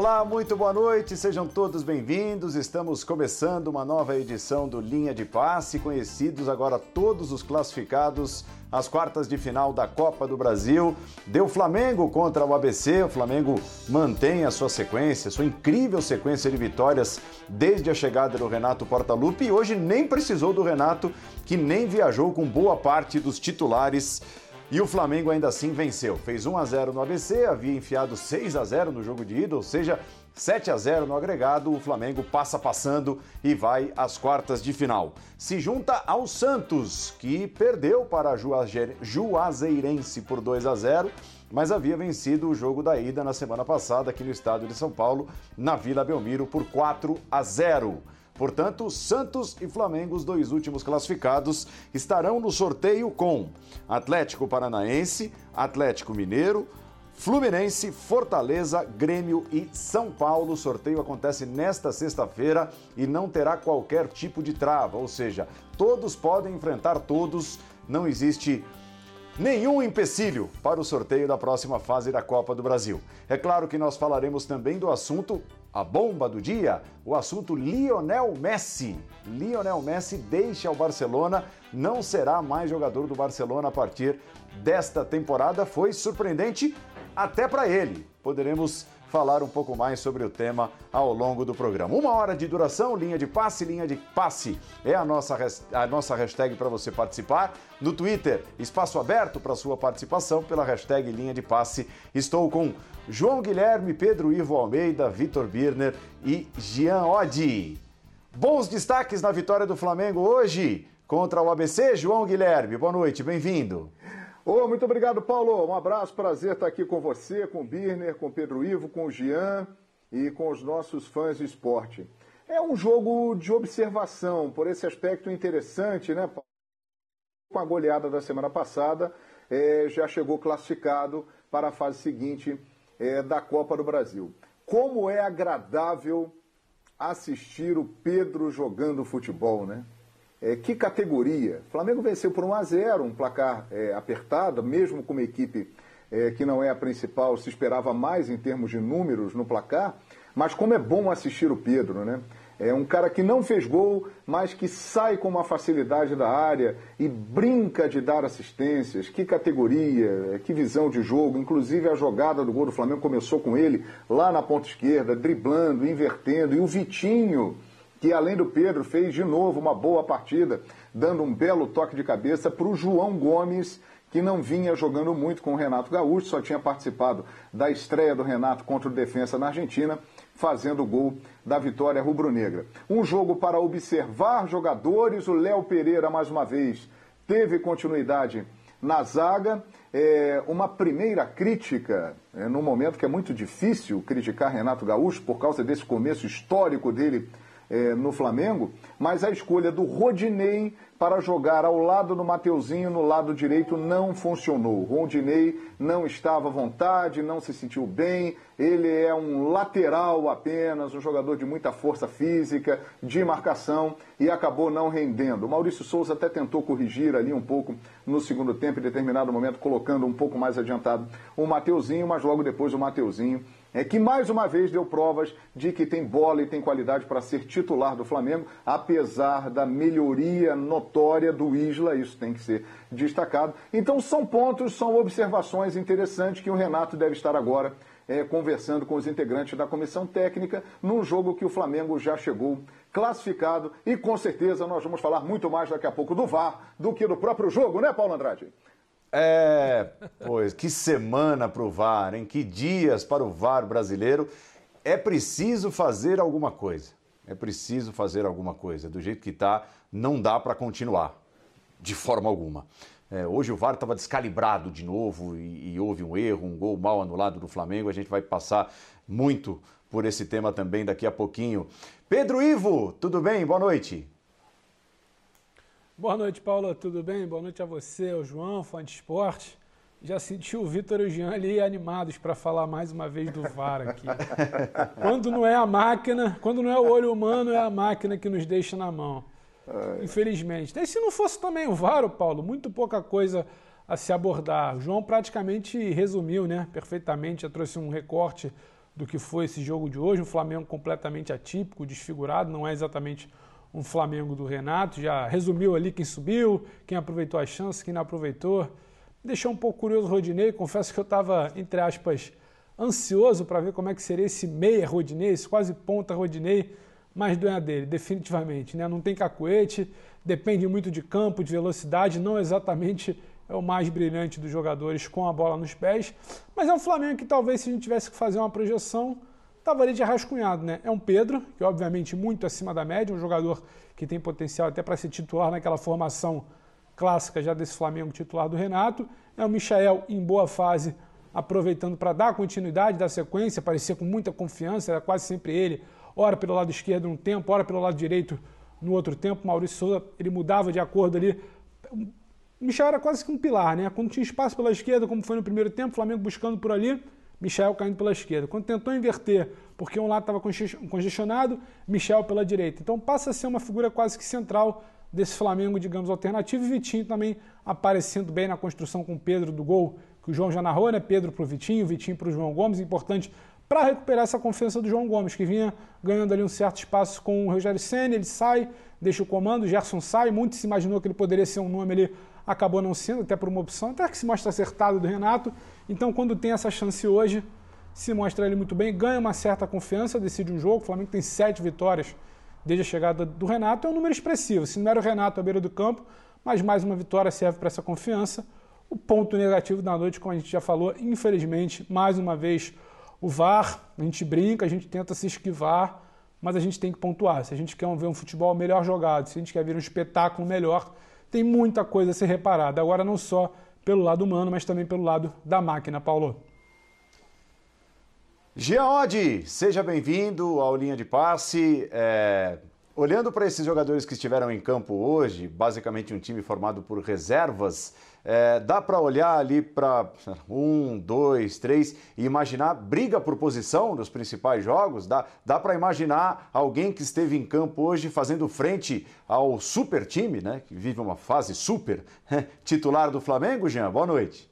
Olá, muito boa noite, sejam todos bem-vindos. Estamos começando uma nova edição do Linha de Passe, conhecidos agora todos os classificados às quartas de final da Copa do Brasil. Deu Flamengo contra o ABC, o Flamengo mantém a sua sequência, sua incrível sequência de vitórias desde a chegada do Renato Portaluppi e hoje nem precisou do Renato, que nem viajou com boa parte dos titulares e o Flamengo ainda assim venceu. Fez 1 a 0 no ABC, havia enfiado 6 a 0 no jogo de ida, ou seja, 7 a 0 no agregado. O Flamengo passa passando e vai às quartas de final. Se junta ao Santos, que perdeu para a Juazeirense por 2 a 0 mas havia vencido o jogo da ida na semana passada aqui no estado de São Paulo, na Vila Belmiro, por 4 a 0. Portanto, Santos e Flamengo, os dois últimos classificados, estarão no sorteio com Atlético Paranaense, Atlético Mineiro, Fluminense, Fortaleza, Grêmio e São Paulo. O sorteio acontece nesta sexta-feira e não terá qualquer tipo de trava, ou seja, todos podem enfrentar todos, não existe nenhum empecilho para o sorteio da próxima fase da Copa do Brasil. É claro que nós falaremos também do assunto a bomba do dia, o assunto Lionel Messi. Lionel Messi deixa o Barcelona, não será mais jogador do Barcelona a partir desta temporada. Foi surpreendente até para ele. Poderemos falar um pouco mais sobre o tema ao longo do programa. Uma hora de duração, linha de passe, linha de passe é a nossa, a nossa hashtag para você participar. No Twitter, espaço aberto para sua participação pela hashtag linha de passe. Estou com João Guilherme, Pedro Ivo Almeida, Vitor Birner e Jean Oddi. Bons destaques na vitória do Flamengo hoje contra o ABC. João Guilherme, boa noite, bem-vindo. Oh, muito obrigado, Paulo. Um abraço, prazer estar aqui com você, com o Birner, com o Pedro Ivo, com o Jean e com os nossos fãs de esporte. É um jogo de observação, por esse aspecto interessante, né, Paulo? Com a goleada da semana passada, é, já chegou classificado para a fase seguinte é, da Copa do Brasil. Como é agradável assistir o Pedro jogando futebol, né? É, que categoria? O Flamengo venceu por 1 a 0 um placar é, apertado, mesmo com uma equipe é, que não é a principal, se esperava mais em termos de números no placar, mas como é bom assistir o Pedro, né? É um cara que não fez gol, mas que sai com uma facilidade da área e brinca de dar assistências. Que categoria, que visão de jogo. Inclusive a jogada do gol do Flamengo começou com ele lá na ponta esquerda, driblando, invertendo. E o Vitinho, que além do Pedro fez de novo uma boa partida, dando um belo toque de cabeça para o João Gomes, que não vinha jogando muito com o Renato Gaúcho, só tinha participado da estreia do Renato contra o Defensa na Argentina, fazendo o gol da vitória rubro-negra. Um jogo para observar jogadores, o Léo Pereira, mais uma vez, teve continuidade na zaga. É, uma primeira crítica, é, num momento que é muito difícil criticar Renato Gaúcho por causa desse começo histórico dele é, no Flamengo, mas a escolha do Rodinei para jogar ao lado do Mateuzinho no lado direito não funcionou. Rodinei não estava à vontade, não se sentiu bem, ele é um lateral apenas, um jogador de muita força física, de marcação e acabou não rendendo. O Maurício Souza até tentou corrigir ali um pouco no segundo tempo, em determinado momento, colocando um pouco mais adiantado o Mateuzinho, mas logo depois o Mateuzinho é que mais uma vez deu provas de que tem bola e tem qualidade para ser titular do Flamengo, apesar da melhoria notória do Isla, isso tem que ser destacado. Então são pontos, são observações interessantes que o Renato deve estar agora é, conversando com os integrantes da comissão técnica num jogo que o Flamengo já chegou classificado e com certeza nós vamos falar muito mais daqui a pouco do VAR do que do próprio jogo, né, Paulo Andrade? É, pois, que semana para o VAR, hein? Que dias para o VAR brasileiro. É preciso fazer alguma coisa. É preciso fazer alguma coisa. Do jeito que está, não dá para continuar, de forma alguma. É, hoje o VAR estava descalibrado de novo e, e, houve um erro, um gol mal anulado do Flamengo. A gente vai passar muito por esse tema também daqui a pouquinho. Pedro Ivo, tudo bem? Boa noite. Boa noite, Paula, tudo bem? Boa noite a você, ao João, fã de esporte. Já senti o Vitor e o Jean ali animados para falar mais uma vez do VAR aqui. quando não é a máquina, quando não é o olho humano, é a máquina que nos deixa na mão. Infelizmente. E se não fosse também o VAR, Paulo, muito pouca coisa a se abordar. O João praticamente resumiu né, perfeitamente, já trouxe um recorte do que foi esse jogo de hoje. Um Flamengo completamente atípico, desfigurado, não é exatamente um Flamengo do Renato. Já resumiu ali quem subiu, quem aproveitou a chance, quem não aproveitou. Deixou um pouco curioso o Rodinei. Confesso que eu estava, entre aspas, ansioso para ver como é que seria esse meia Rodinei, esse quase ponta Rodinei, mas não é dele, definitivamente. Né? Não tem cacuete, depende muito de campo, de velocidade, não exatamente é o mais brilhante dos jogadores com a bola nos pés, mas é um Flamengo que talvez se a gente tivesse que fazer uma projeção, estava ali de rascunhado, né? É um Pedro, que obviamente muito acima da média, um jogador que tem potencial até para ser titular naquela formação clássica já desse Flamengo titular do Renato. É o Michael em boa fase, aproveitando para dar continuidade, dar sequência, parecia com muita confiança, era quase sempre ele, ora pelo lado esquerdo um tempo, ora pelo lado direito no outro tempo. Maurício Souza, ele mudava de acordo ali Michel era quase que um pilar, né? Quando tinha espaço pela esquerda, como foi no primeiro tempo, Flamengo buscando por ali, Michel caindo pela esquerda. Quando tentou inverter, porque um lado estava congestionado, Michel pela direita. Então passa a ser uma figura quase que central desse Flamengo, digamos, alternativo. E Vitinho também aparecendo bem na construção com Pedro do gol, que o João já narrou, né? Pedro para o Vitinho, Vitinho para o João Gomes. Importante para recuperar essa confiança do João Gomes, que vinha ganhando ali um certo espaço com o Rogério Senna. Ele sai, deixa o comando, Gerson sai. Muito se imaginou que ele poderia ser um nome ali acabou não sendo, até por uma opção, até que se mostra acertado do Renato. Então, quando tem essa chance hoje, se mostra ele muito bem, ganha uma certa confiança, decide um jogo. O Flamengo tem sete vitórias desde a chegada do Renato, é um número expressivo. Se não era o Renato à beira do campo, mas mais uma vitória serve para essa confiança. O ponto negativo da noite, como a gente já falou, infelizmente, mais uma vez, o VAR. A gente brinca, a gente tenta se esquivar, mas a gente tem que pontuar. Se a gente quer ver um futebol melhor jogado, se a gente quer ver um espetáculo melhor, tem muita coisa a ser reparada. Agora, não só pelo lado humano, mas também pelo lado da máquina, Paulo. Giaodi, seja bem-vindo ao Linha de Passe. É... Olhando para esses jogadores que estiveram em campo hoje, basicamente um time formado por reservas, é, dá para olhar ali para um, dois, três e imaginar briga por posição nos principais jogos? Dá, dá para imaginar alguém que esteve em campo hoje fazendo frente ao super time, né? Que vive uma fase super, titular do Flamengo, Jean? Boa noite.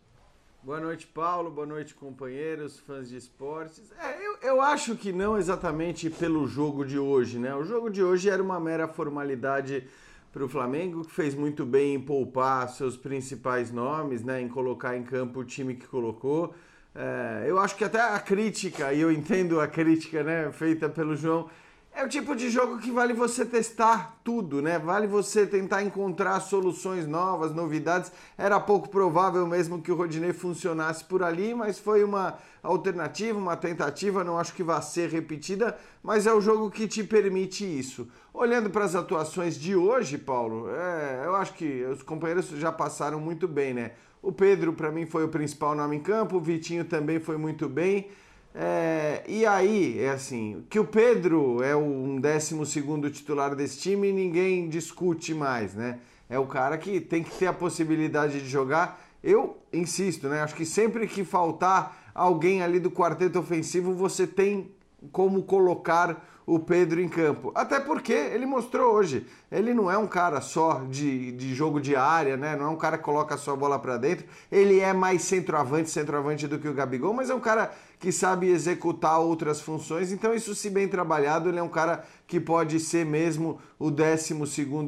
Boa noite, Paulo. Boa noite, companheiros, fãs de esportes. É, eu, eu acho que não exatamente pelo jogo de hoje, né? O jogo de hoje era uma mera formalidade para o Flamengo, que fez muito bem em poupar seus principais nomes, né, em colocar em campo o time que colocou. É, eu acho que até a crítica, e eu entendo a crítica né, feita pelo João, é o tipo de jogo que vale você testar tudo, né? Vale você tentar encontrar soluções novas, novidades. Era pouco provável mesmo que o Rodinei funcionasse por ali, mas foi uma alternativa, uma tentativa. Não acho que vá ser repetida, mas é o jogo que te permite isso. Olhando para as atuações de hoje, Paulo, é, eu acho que os companheiros já passaram muito bem, né? O Pedro, para mim, foi o principal nome em campo, o Vitinho também foi muito bem. É, e aí, é assim, que o Pedro é um décimo segundo titular desse time, ninguém discute mais, né? É o cara que tem que ter a possibilidade de jogar. Eu insisto, né? Acho que sempre que faltar alguém ali do quarteto ofensivo, você tem como colocar o Pedro em campo. Até porque ele mostrou hoje, ele não é um cara só de, de jogo de área, né? Não é um cara que coloca a sua bola para dentro. Ele é mais centroavante, centroavante do que o Gabigol, mas é um cara que sabe executar outras funções. Então, isso se bem trabalhado, ele é um cara que pode ser mesmo o 12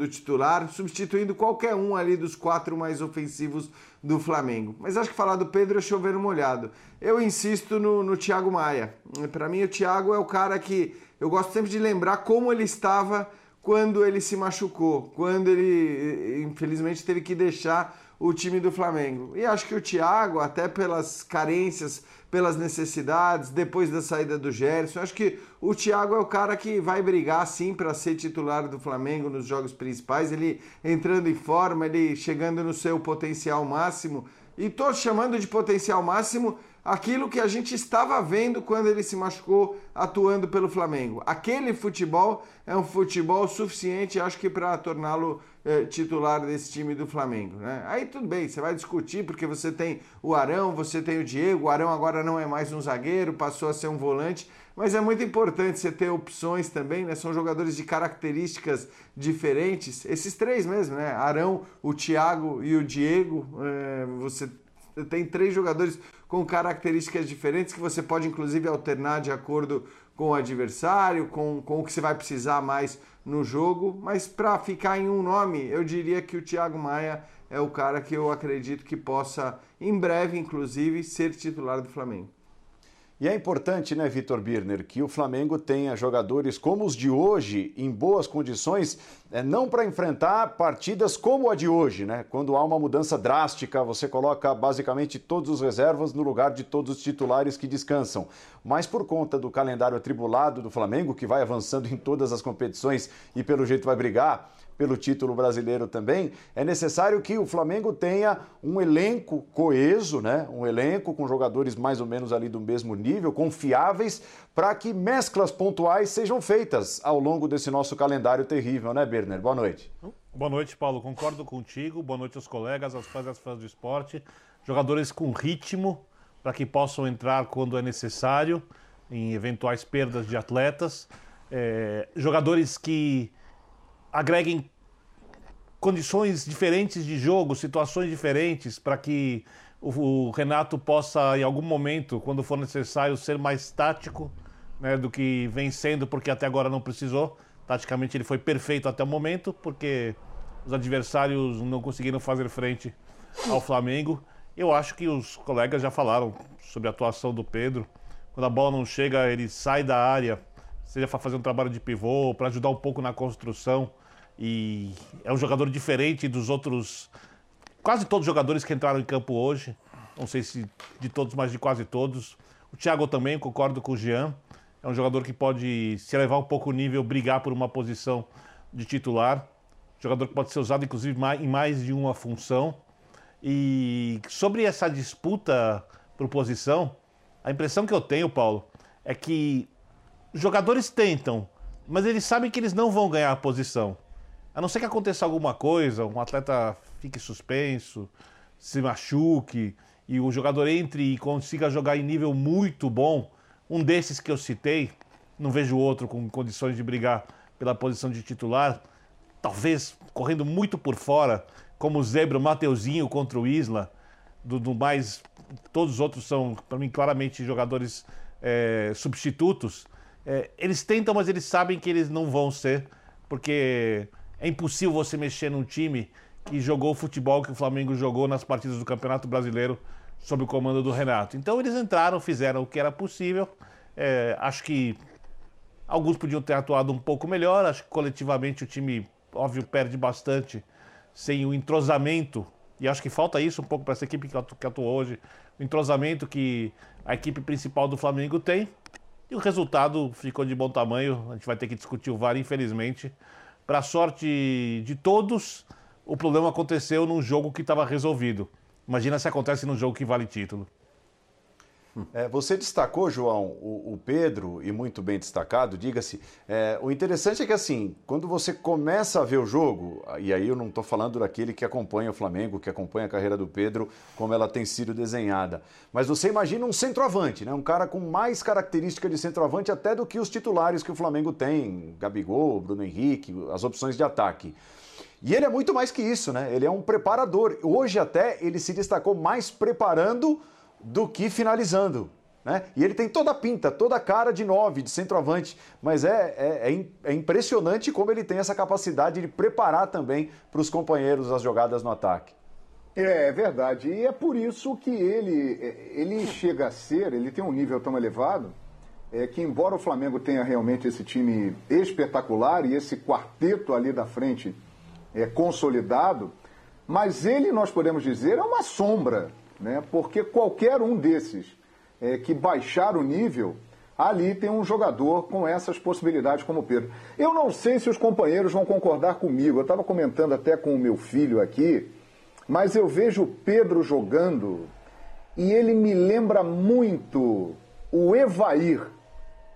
titular, substituindo qualquer um ali dos quatro mais ofensivos do Flamengo. Mas acho que falar do Pedro é chover molhado. Eu insisto no, no Thiago Maia. Para mim, o Thiago é o cara que eu gosto sempre de lembrar como ele estava quando ele se machucou, quando ele infelizmente teve que deixar o time do Flamengo. E acho que o Thiago, até pelas carências, pelas necessidades, depois da saída do Gerson, acho que o Thiago é o cara que vai brigar sim para ser titular do Flamengo nos jogos principais, ele entrando em forma, ele chegando no seu potencial máximo. E tô chamando de potencial máximo aquilo que a gente estava vendo quando ele se machucou atuando pelo Flamengo. Aquele futebol é um futebol suficiente, acho que, para torná-lo eh, titular desse time do Flamengo. Né? Aí tudo bem, você vai discutir porque você tem o Arão, você tem o Diego. O Arão agora não é mais um zagueiro, passou a ser um volante. Mas é muito importante você ter opções também, né? São jogadores de características diferentes. Esses três mesmo, né? Arão, o Thiago e o Diego. Eh, você tem três jogadores com características diferentes que você pode inclusive alternar de acordo com o adversário, com, com o que você vai precisar mais no jogo. Mas para ficar em um nome, eu diria que o Thiago Maia é o cara que eu acredito que possa, em breve, inclusive, ser titular do Flamengo. E é importante, né, Vitor Birner, que o Flamengo tenha jogadores como os de hoje, em boas condições, é, não para enfrentar partidas como a de hoje, né? Quando há uma mudança drástica, você coloca basicamente todos os reservas no lugar de todos os titulares que descansam. Mas por conta do calendário atribulado do Flamengo, que vai avançando em todas as competições e pelo jeito vai brigar pelo título brasileiro também, é necessário que o Flamengo tenha um elenco coeso, né? Um elenco com jogadores mais ou menos ali do mesmo nível, confiáveis, para que mesclas pontuais sejam feitas ao longo desse nosso calendário terrível, né, Berner? Boa noite. Boa noite, Paulo. Concordo contigo. Boa noite aos colegas, aos fãs e às fãs do esporte. Jogadores com ritmo para que possam entrar quando é necessário em eventuais perdas de atletas. É, jogadores que agreguem condições diferentes de jogo, situações diferentes, para que o, Renato possa, em algum momento, quando for necessário, ser mais tático né, do que vem sendo, porque até agora não precisou. Taticamente ele foi perfeito até o momento, porque os adversários não conseguiram fazer frente ao Flamengo. Eu acho que os colegas já falaram sobre a atuação do Pedro. Quando a bola não chega, ele sai da área, seja para fazer um trabalho de pivô, para ajudar um pouco na construção e é um jogador diferente dos outros, quase todos os jogadores que entraram em campo hoje. Não sei se de todos, mas de quase todos. O Thiago também, concordo com o Jean. É um jogador que pode se elevar um pouco o nível, brigar por uma posição de titular. Jogador que pode ser usado, inclusive, em mais de uma função. E sobre essa disputa por posição, a impressão que eu tenho, Paulo, é que jogadores tentam, mas eles sabem que eles não vão ganhar a posição. A não ser que aconteça alguma coisa, um atleta fique suspenso, se machuque e o jogador entre e consiga jogar em nível muito bom, um desses que eu citei, não vejo outro com condições de brigar pela posição de titular, talvez correndo muito por fora, como o Zebra, o Mateuzinho contra o Isla, do, do mais. Todos os outros são, para mim, claramente jogadores é, substitutos. É, eles tentam, mas eles sabem que eles não vão ser, porque é impossível você mexer num time que jogou o futebol que o Flamengo jogou nas partidas do Campeonato Brasileiro sob o comando do Renato. Então eles entraram, fizeram o que era possível. É, acho que alguns podiam ter atuado um pouco melhor. Acho que coletivamente o time, óbvio, perde bastante sem o entrosamento. E acho que falta isso um pouco para essa equipe que atuou hoje. O entrosamento que a equipe principal do Flamengo tem. E o resultado ficou de bom tamanho. A gente vai ter que discutir o VAR, infelizmente. Para sorte de todos, o problema aconteceu num jogo que estava resolvido. Imagina se acontece num jogo que vale título. É, você destacou, João, o, o, Pedro, e muito bem destacado, diga-se. É, o interessante é que, assim, quando você começa a ver o jogo, e aí eu não estou falando daquele que acompanha o Flamengo, que acompanha a carreira do Pedro, como ela tem sido desenhada, mas você imagina um centroavante, né? um cara com mais característica de centroavante até do que os titulares que o Flamengo tem, Gabigol, Bruno Henrique, as opções de ataque. E ele é muito mais que isso, né? Ele é um preparador. Hoje até ele se destacou mais preparando do que finalizando. Né? E ele tem toda a pinta, toda a cara de nove, de centroavante, mas é, é, é, é impressionante como ele tem essa capacidade de preparar também para os companheiros as jogadas no ataque. É, é verdade, e é por isso que ele, ele chega a ser, ele tem um nível tão elevado, é que embora o Flamengo tenha realmente esse time espetacular e esse quarteto ali da frente é, consolidado, mas ele, nós podemos dizer, é uma sombra né? porque qualquer um desses é, que baixar o nível, ali tem um jogador com essas possibilidades como o Pedro. Eu não sei se os companheiros vão concordar comigo, eu estava comentando até com o meu filho aqui, mas eu vejo o Pedro jogando e ele me lembra muito o Evair,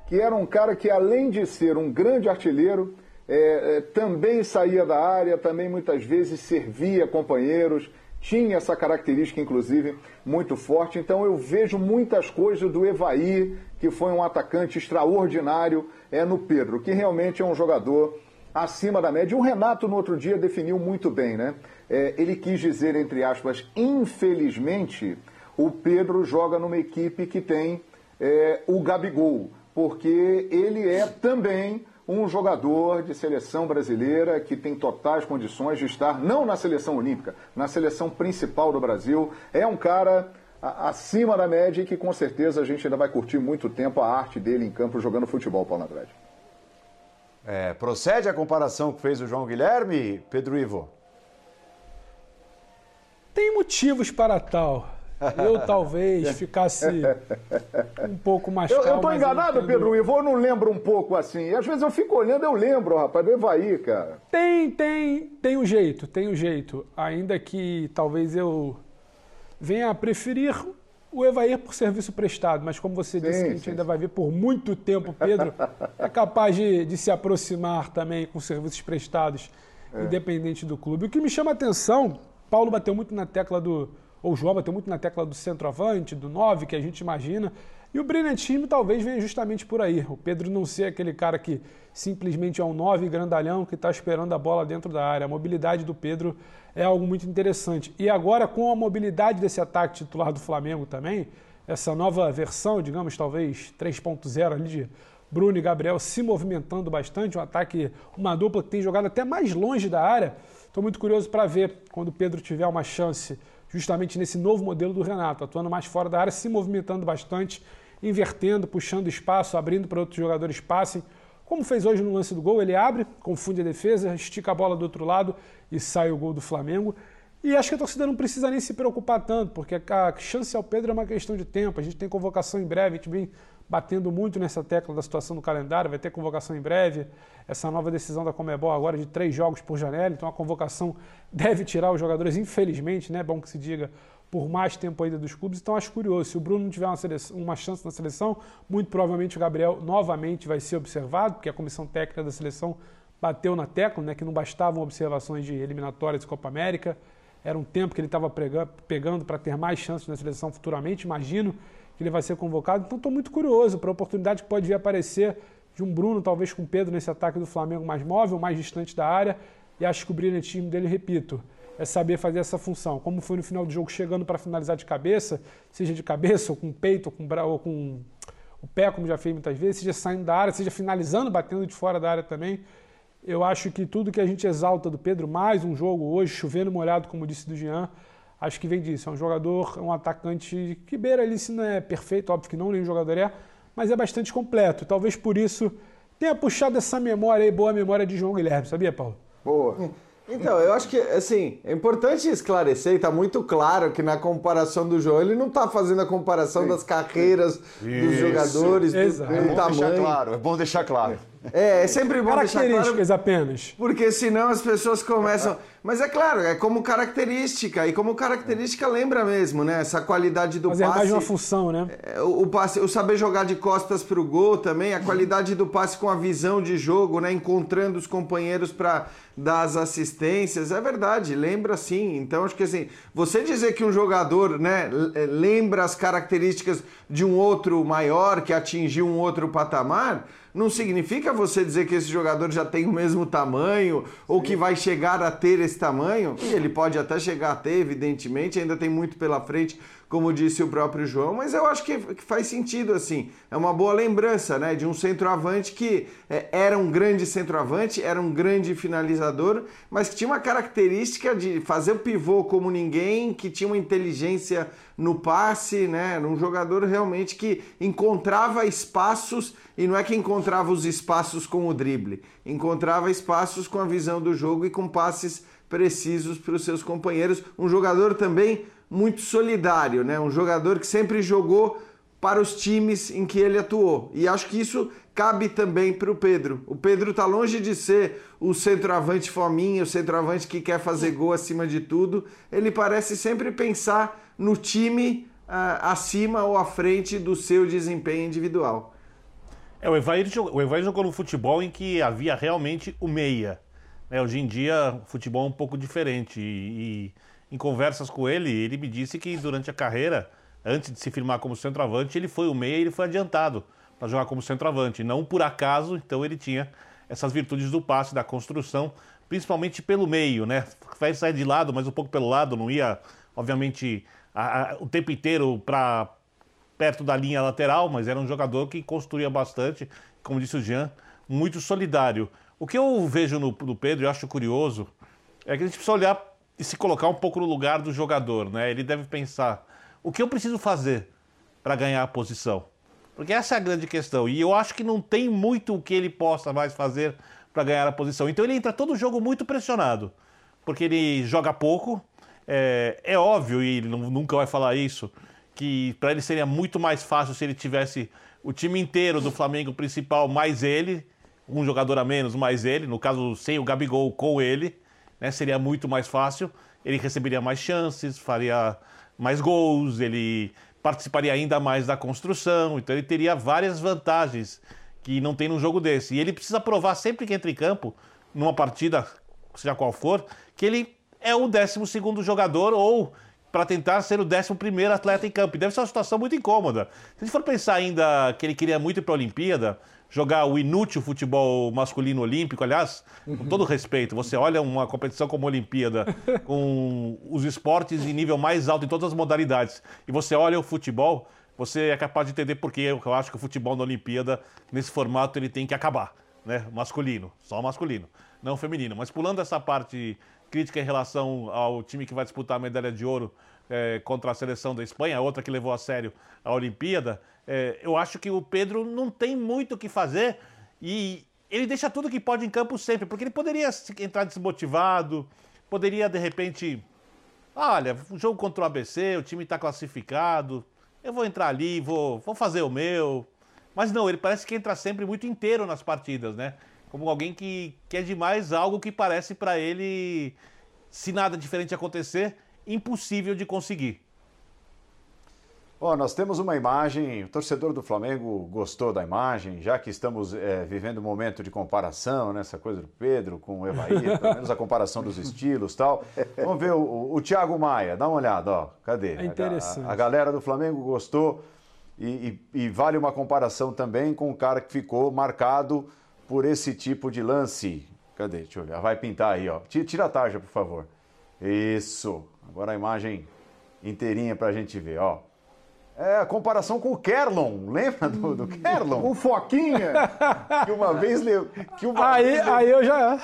que era um cara que além de ser um grande artilheiro, é, é, também saía da área, também muitas vezes servia companheiros, tinha essa característica, inclusive, muito forte. Então eu vejo muitas coisas do Evaí, que foi um atacante extraordinário, é no Pedro, que realmente é um jogador acima da média. O Renato, no outro dia, definiu muito bem, né? É, ele quis dizer, entre aspas, infelizmente, o Pedro joga numa equipe que tem é, o Gabigol, porque ele é também um jogador de seleção brasileira que tem totais condições de estar não na seleção olímpica, na seleção principal do Brasil. É um cara acima da média e que com certeza a gente ainda vai curtir muito tempo a arte dele em campo jogando futebol, Paulo Andrade. É, procede a comparação que fez o João Guilherme, Pedro Ivo? Tem motivos para tal. Eu talvez ficasse um pouco mais calmo. Eu, estou enganado, eu Pedro Ivo, eu não lembro um pouco assim. Às vezes eu fico olhando, eu lembro, rapaz, do Evaí, cara. Tem, tem, tem um jeito, tem um jeito. Ainda que talvez eu venha a preferir o Evair por serviço prestado, mas como você sim, disse, que a gente sim. ainda vai ver por muito tempo, Pedro é capaz de, de se aproximar também com serviços prestados, é. independente do clube. O que me chama a atenção, Paulo bateu muito na tecla do, ou o João bateu muito na tecla do centroavante, do 9, que a gente imagina, e o brilhantismo talvez venha justamente por aí. O Pedro não ser aquele cara que simplesmente é um 9 grandalhão que está esperando a bola dentro da área. A mobilidade do Pedro é algo muito interessante. E agora, com a mobilidade desse ataque titular do Flamengo também, essa nova versão, digamos, talvez 3.0 ali de Bruno e Gabriel se movimentando bastante, um ataque, uma dupla que tem jogado até mais longe da área. Estou muito curioso para ver quando o Pedro tiver uma chance justamente nesse novo modelo do Renato, atuando mais fora da área, se movimentando bastante invertendo, puxando espaço, abrindo para outros jogadores passem. Como fez hoje no lance do gol, ele abre, confunde a defesa, estica a bola do outro lado e sai o gol do Flamengo. E acho que a torcida não precisa nem se preocupar tanto, porque a chance ao Pedro é uma questão de tempo. A gente tem convocação em breve, a gente vem batendo muito nessa tecla da situação do calendário, vai ter convocação em breve. Essa nova decisão da Comebol agora de três jogos por janela, então a convocação deve tirar os jogadores, infelizmente, né? Bom que se diga, por mais tempo ainda dos clubes. Então acho curioso, se o Bruno não tiver uma, seleção, uma chance na seleção, muito provavelmente o Gabriel novamente vai ser observado, porque a comissão técnica da seleção bateu na tecla, né, que não bastavam observações de eliminatórias de Copa América. Era um tempo que ele estava pegando para ter mais chances na seleção futuramente. Imagino que ele vai ser convocado. Então estou muito curioso para a oportunidade que pode vir aparecer de um Bruno, talvez com Pedro nesse ataque do Flamengo mais móvel, mais distante da área. E acho que o brilhantismo dele, repito, é saber fazer essa função. Como foi no final do jogo, chegando para finalizar de cabeça, seja de cabeça, ou com peito, ou com, bra... ou com o pé, como já fez muitas vezes, seja saindo da área, seja finalizando, batendo de fora da área também. Eu acho que tudo que a gente exalta do Pedro, mais um jogo hoje, chovendo molhado, como disse do Jean, acho que vem disso. É um jogador, um atacante que beira ali, se não é perfeito, óbvio que não, nenhum jogador é, mas é bastante completo. Talvez por isso tenha puxado essa memória aí, boa memória de João Guilherme, sabia, Paulo? Boa. Então, eu acho que, assim, é importante esclarecer, e está muito claro que na comparação do João, ele não está fazendo a comparação Sim. das carreiras Isso. dos jogadores, do, do, é bom tamanho. Deixar claro, é bom deixar claro. É, é sempre bom deixar claro. Características apenas. Porque senão as pessoas começam... Mas é claro, é como característica, e como característica lembra mesmo, né? Essa qualidade do Mas passe. Mas é mais uma função, né? É, o, o, passe, o saber jogar de costas para o gol também, a qualidade do passe com a visão de jogo, né? Encontrando os companheiros para dar as assistências. É verdade, lembra sim. Então, acho que assim, você dizer que um jogador, né, é, lembra as características de um outro maior que atingiu um outro patamar não significa você dizer que esse jogador já tem o mesmo tamanho ou que vai chegar a ter esse tamanho. E ele pode até chegar a ter, evidentemente, ainda tem muito pela frente como disse o próprio João, mas eu acho que, faz sentido assim. É uma boa lembrança, né, de um centroavante que é, era um grande centroavante, era um grande finalizador, mas que tinha uma característica de fazer o pivô como ninguém, que tinha uma inteligência no passe, né, era um jogador realmente que encontrava espaços e não é que encontrava os espaços com o drible, encontrava espaços com a visão do jogo e com passes precisos para os seus companheiros. Um jogador também muito solidário, né? Um jogador que sempre jogou para os times em que ele atuou. E acho que isso cabe também para o Pedro. O Pedro está longe de ser o centroavante fominha, o centroavante que quer fazer gol acima de tudo. Ele parece sempre pensar no time uh, acima ou à frente do seu desempenho individual. É, o Evair, o Evair jogou no futebol em que havia realmente o meia. É, hoje em dia, o futebol é um pouco diferente e, e em conversas com ele, ele me disse que durante a carreira, antes de se firmar como centroavante, ele foi o meia e ele foi adiantado para jogar como centroavante. Não por acaso, então ele tinha essas virtudes do passe, da construção, principalmente pelo meio, né? Faz sair de lado, mas um pouco pelo lado, não ia, obviamente, a, a, o tempo inteiro para perto da linha lateral, mas era um jogador que construía bastante, como disse o Jean, muito solidário. O que eu vejo no, no Pedro, e acho curioso, é que a gente precisa olhar e se colocar um pouco no lugar do jogador, né? Ele deve pensar: o que eu preciso fazer para ganhar a posição? Porque essa é a grande questão. E eu acho que não tem muito o que ele possa mais fazer para ganhar a posição. Então ele entra todo jogo muito pressionado, porque ele joga pouco. É, é óbvio, e ele nunca vai falar isso, que para ele seria muito mais fácil se ele tivesse o time inteiro do Flamengo principal mais ele, um jogador a menos mais ele, no caso sem o Gabigol com ele, né, seria muito mais fácil. Ele receberia mais chances, faria mais gols, ele participaria ainda mais da construção, então ele teria várias vantagens que não tem num jogo desse. E ele precisa provar sempre que entra em campo, numa partida, seja qual for, que ele é o 12 jogador ou para tentar ser o 11 atleta em campo. E deve ser uma situação muito incômoda. Se a gente for pensar ainda que ele queria muito ir para a Olimpíada, jogar o inútil futebol masculino olímpico, aliás, com todo respeito, você olha uma competição como a Olimpíada, com os esportes em nível mais alto em todas as modalidades, e você olha o futebol, você é capaz de entender por que eu acho que o futebol na Olimpíada, nesse formato, ele tem que acabar, né? Masculino, só masculino, não feminino. Mas pulando essa parte crítica em relação ao time que vai disputar a medalha de ouro é, contra a seleção da Espanha, outra que levou a sério a Olimpíada, é, eu acho que o Pedro não tem muito o que fazer e ele deixa tudo que pode em campo sempre, porque ele poderia entrar desmotivado, poderia de repente. Olha, o jogo contra o ABC, o time está classificado, eu vou entrar ali, vou, vou fazer o meu. Mas não, ele parece que entra sempre muito inteiro nas partidas, né? Como alguém que quer demais algo que parece para ele, se nada diferente acontecer, impossível de conseguir. Bom, nós temos uma imagem, o torcedor do Flamengo gostou da imagem, já que estamos é, vivendo um momento de comparação, nessa né, coisa do Pedro com o Evair, pelo menos a comparação dos estilos tal. Vamos ver o, o, o Thiago Maia, dá uma olhada, ó, cadê? É interessante. A, a galera do Flamengo gostou e, e, e vale uma comparação também com o cara que ficou marcado por esse tipo de lance. Cadê? Deixa eu ver. Vai pintar aí, ó. Tira a tarja, por favor. Isso. Agora a imagem inteirinha pra gente ver, ó. É a comparação com o Kerlon, lembra do, do Kerlon? O Foquinha! Que uma vez leu. Que uma aí, vez aí eu já.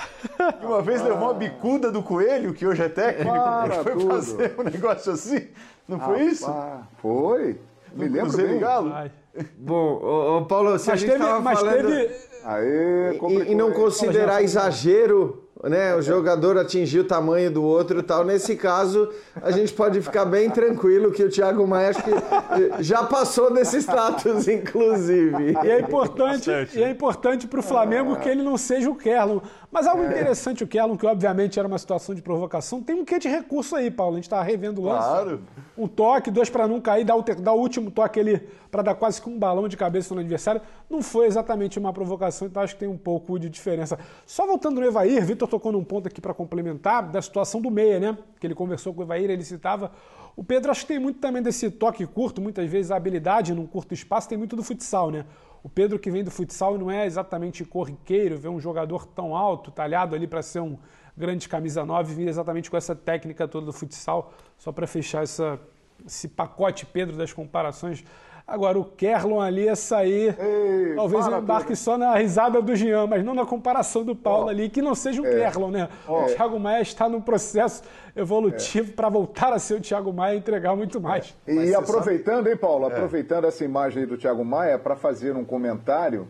Que uma vez levou uma bicuda do coelho, que hoje é técnico, Para foi tudo. fazer um negócio assim. Não foi isso? Ah, foi. Me No lembro bem. Galo? Ai. Bom, ô, ô, Paulo, se a Mas gente teve. tava Mas falando... teve. Aê, E, e não considerar exagero, né? O jogador atingir o tamanho do outro e tal. Nesse caso, a gente pode ficar bem tranquilo que o Thiago Maia acho que já passou desse status, inclusive. E é importante, e é importante para o Flamengo que ele não seja o Kerlon. Mas algo interessante, o Kerlon, que obviamente era uma situação de provocação, tem um quê de recurso aí, Paulo. A gente está revendo o lance. Claro. Um toque, dois para não cair, dá o, dá o último toque ali para dar quase que um balão de cabeça no adversário. Não foi exatamente uma provocação, então acho que tem um pouco de diferença. Só voltando no Evair, Vitor tocou num ponto aqui para complementar da situação do meia, né? Que ele conversou com o Evair, ele citava. O Pedro acho que tem muito também desse toque curto, muitas vezes a habilidade num curto espaço tem muito do futsal, né? O Pedro que vem do futsal não é exatamente corriqueiro, ver um jogador tão alto, talhado ali para ser um grande camisa 9, vir exatamente com essa técnica toda do futsal, só para fechar essa, esse pacote Pedro das comparações. Agora, o Kerlon ali ia sair. Ei, talvez para, eu embarque Pedro. só na risada do Jean, mas não na comparação do Paulo ali, que não seja um Kerlon, né? Ó. o Thiago Maia está num processo evolutivo para voltar a ser o Thiago Maia e entregar muito mais. E aproveitando, hein, Paulo? Aproveitando essa imagem aí do Thiago Maia para fazer um comentário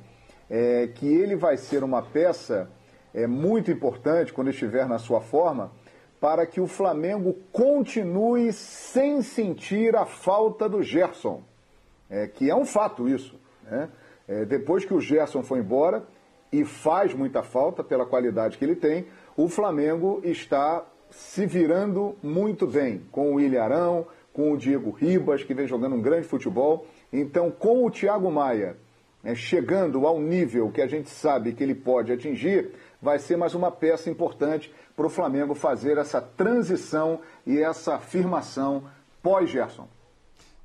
é, que ele vai ser uma peça é, muito importante quando estiver na sua forma para que o Flamengo continue sem sentir a falta do Gerson, é, que é um fato isso. Né? É, depois que o Gerson foi embora, e faz muita falta pela qualidade que ele tem, o Flamengo está se virando muito bem com o Ilharão, com o Diego Ribas, que vem jogando um grande futebol. Então, com o Thiago Maia né, chegando ao nível que a gente sabe que ele pode atingir, vai ser mais uma peça importante para o Flamengo fazer essa transição e essa afirmação pós-Gerson.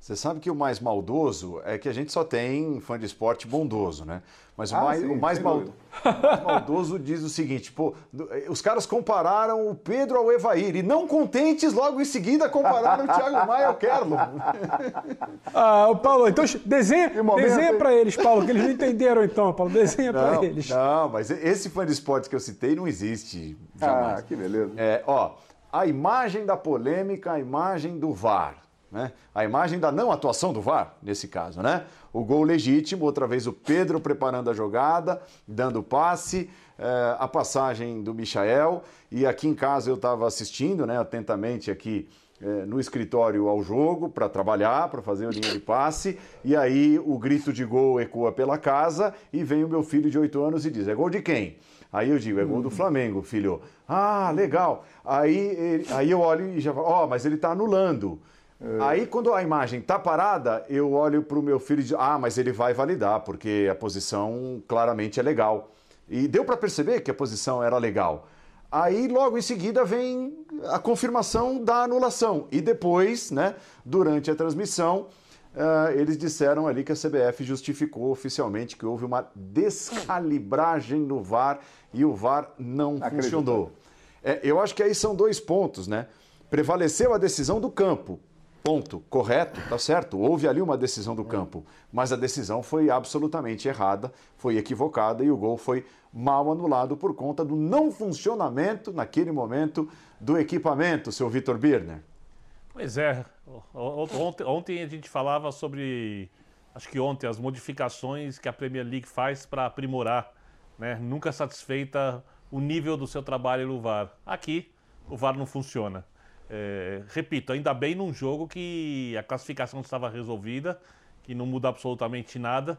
Você sabe que o mais maldoso é que a gente só tem fã de esporte bondoso, né? Mas o, Ah, mais, sim, o mais mal- o mais maldoso diz o seguinte: pô, eh, os caras compararam o Pedro ao Evair e não contentes, logo em seguida compararam o Thiago Maia ao Kerlo. Ah, o Paulo, então desenha, desenha pra eles, Paulo, que eles não entenderam então, Paulo. Desenha pra eles. não, mas esse fã de esporte que eu citei não existe jamais. Ah, que beleza. É, ó, a imagem da polêmica, a imagem do VAR, né? A imagem da não atuação do VAR, nesse caso, né? O gol legítimo, outra vez o Pedro preparando a jogada, dando passe, é, a passagem do Michael, e aqui em casa eu estava assistindo, né, atentamente aqui é, no escritório ao jogo para trabalhar, para fazer a linha de passe, e aí o grito de gol ecoa pela casa e vem o meu filho de 8 anos e diz: "É gol de quem?" Aí eu digo, é gol do Flamengo, filho. Ah, legal. Aí, ele- aí eu olho e já falo, ó, mas ele tá anulando. Aí quando a imagem tá parada, eu olho pro meu filho e digo, ah, mas ele vai validar, porque a posição claramente é legal. E deu para perceber que a posição era legal. Aí logo em seguida vem a confirmação da anulação. E depois, né, durante a transmissão, ah, eles disseram ali que a CBF justificou oficialmente que houve uma descalibragem no VAR e o VAR não Acredito. funcionou. É, eu acho que aí são dois pontos, né? Prevaleceu a decisão do campo. Ponto. Correto, tá certo. Houve ali uma decisão do campo, mas a decisão foi absolutamente errada, foi equivocada e o gol foi mal anulado por conta do não funcionamento, naquele momento, do equipamento, seu Vitor Birner. Pois é. Ontem, ontem a gente falava sobre, acho que ontem, as modificações que a Premier League faz para aprimorar, né? Nunca satisfeita o nível do seu trabalho no VAR. Aqui, o VAR não funciona. É, repito, ainda bem num jogo que a classificação estava resolvida, que não muda absolutamente nada,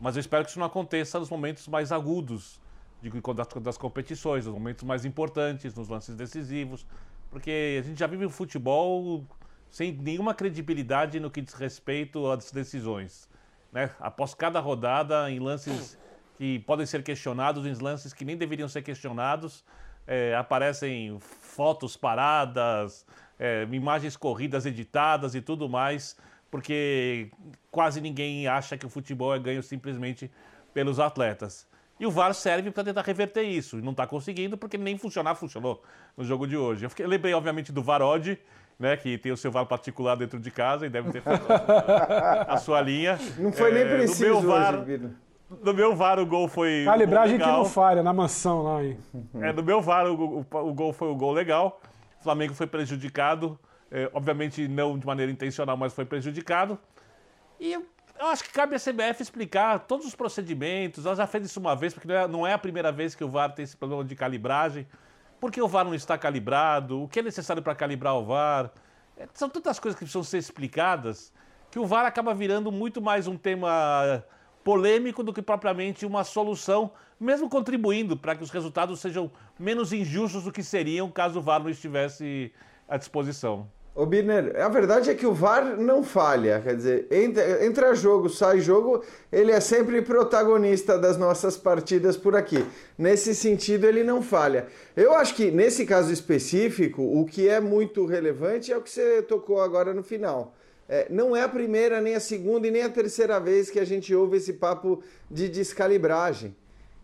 mas eu espero que isso não aconteça nos momentos mais agudos de, das, das competições, nos momentos mais importantes, nos lances decisivos, porque a gente já vive o futebol sem nenhuma credibilidade no que diz respeito às decisões. Né? Após cada rodada, em lances que podem ser questionados, em lances que nem deveriam ser questionados, é, aparecem fotos paradas, é, imagens corridas editadas e tudo mais, porque quase ninguém acha que o futebol é ganho simplesmente pelos atletas. E o VAR serve para tentar reverter isso. E não está conseguindo porque nem funcionar funcionou no jogo de hoje. Eu, fiquei- eu lembrei, obviamente, do Varode, né, que tem o seu VAR particular dentro de casa e deve ter feito a sua linha. Não foi nem É, preciso meu hoje, VAR, Bira. No meu VAR, o gol foi. Calibragem gol que não falha, na mansão lá, hein? É, no meu VAR, o, o- o gol foi o gol legal. O Flamengo foi prejudicado. é, obviamente, não de maneira intencional, mas foi prejudicado. E eu, eu acho que cabe à CBF explicar todos os procedimentos. Ela já fez isso uma vez, porque não é, não é a primeira vez que o VAR tem esse problema de calibragem. Por que o VAR não está calibrado? O que é necessário para calibrar o VAR? É, são tantas coisas que precisam ser explicadas que o VAR acaba virando muito mais um tema polêmico do que propriamente uma solução, mesmo contribuindo para que os resultados sejam menos injustos do que seriam caso o VAR não estivesse à disposição. Ô, Birner, a verdade é que o VAR não falha. Quer dizer, entra, entra jogo, sai jogo, ele é sempre protagonista das nossas partidas por aqui. Nesse sentido, ele não falha. Eu acho que, nesse caso específico, o que é muito relevante é o que você tocou agora no final. É, não é a primeira, nem a segunda e nem a terceira vez que a gente ouve esse papo de descalibragem.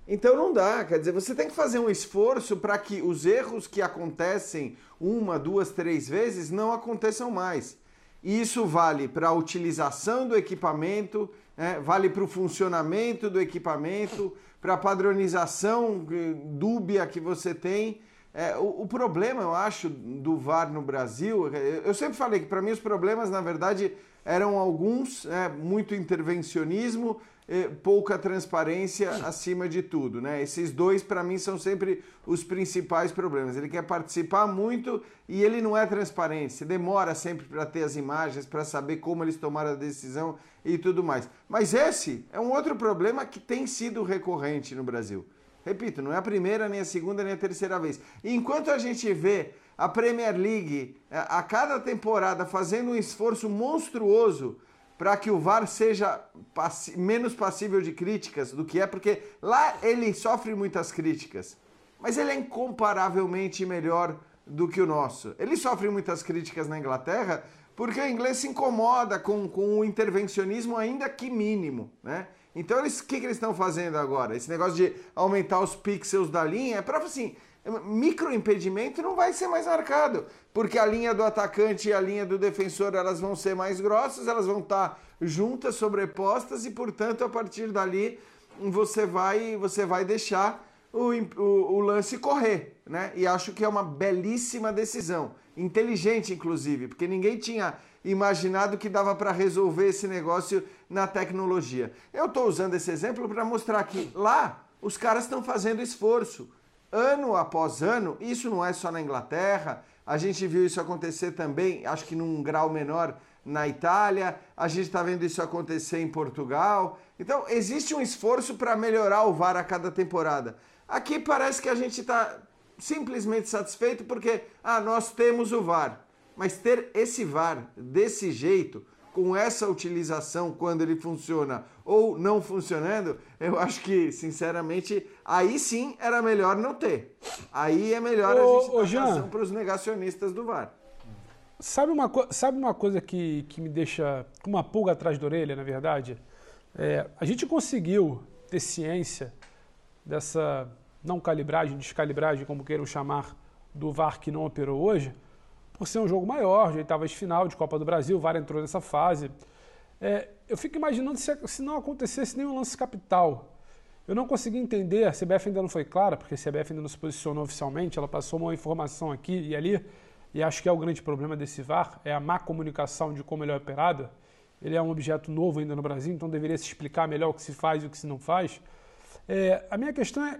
Então não dá, quer dizer, você tem que fazer um esforço para que os erros que acontecem uma, duas, três vezes não aconteçam mais. E isso vale para a utilização do equipamento, né, vale para o funcionamento do equipamento, para a padronização eh, dúbia que você tem. É, o, o problema, eu acho, do VAR no Brasil, eh, eu sempre falei que para mim os problemas, na verdade, eram alguns, é, muito intervencionismo, eh, pouca transparência acima de tudo, né? Esses dois para mim são sempre os principais problemas. Ele quer participar muito e ele não é transparente. Você demora sempre para ter as imagens, para saber como eles tomaram a decisão e tudo mais. Mas esse é um outro problema que tem sido recorrente no Brasil. Repito, não é a primeira, nem a segunda, nem a terceira vez. Enquanto a gente vê a Premier League eh, a cada temporada fazendo um esforço monstruoso para que o VAR seja passi- menos passível de críticas do que é, porque lá ele sofre muitas críticas, mas ele é incomparavelmente melhor do que o nosso. Ele sofre muitas críticas na Inglaterra porque o inglês se incomoda com, com o intervencionismo ainda que mínimo, né? Então, o que, que eles estão fazendo agora? Esse negócio de aumentar os pixels da linha é para assim, microimpedimento não vai ser mais marcado, porque a linha do atacante e a linha do defensor elas vão ser mais grossas, elas vão estar juntas, sobrepostas e, portanto, a partir dali você vai, você vai deixar o, o, o lance correr, né? E acho que é uma belíssima decisão, inteligente inclusive, porque ninguém tinha imaginado que dava para resolver esse negócio na tecnologia. Eu estou usando esse exemplo para mostrar que lá os caras estão fazendo esforço ano após ano, isso não é só na Inglaterra, a gente viu isso acontecer também, acho que num grau menor na Itália, a gente está vendo isso acontecer em Portugal. Então, existe um esforço para melhorar o VAR a cada temporada. Aqui parece que a gente está simplesmente satisfeito porque, ah, nós temos o VAR. Mas ter esse VAR desse jeito com essa utilização quando ele funciona ou não funcionando, eu acho que, sinceramente, aí sim era melhor não ter. Aí é melhor ô, a gente dar atenção para os negacionistas do VAR. Sabe uma, sabe uma coisa que, que me deixa com uma pulga atrás da orelha, na verdade? É, a gente conseguiu ter ciência dessa não calibragem, descalibragem, como queiram chamar, do VAR que não operou hoje, por ser um jogo maior, de oitavas de final de Copa do Brasil, o VAR entrou nessa fase. É, eu fico imaginando se, se não acontecesse nenhum lance capital. Eu não consegui entender, a CBF ainda não foi clara, porque a CBF ainda não se posicionou oficialmente, ela passou uma informação aqui e ali, e acho que é o grande problema desse VAR, é a má comunicação de como ele é operado. Ele é um objeto novo ainda no Brasil, então deveria se explicar melhor o que se faz e o que se não faz. É, a minha questão é,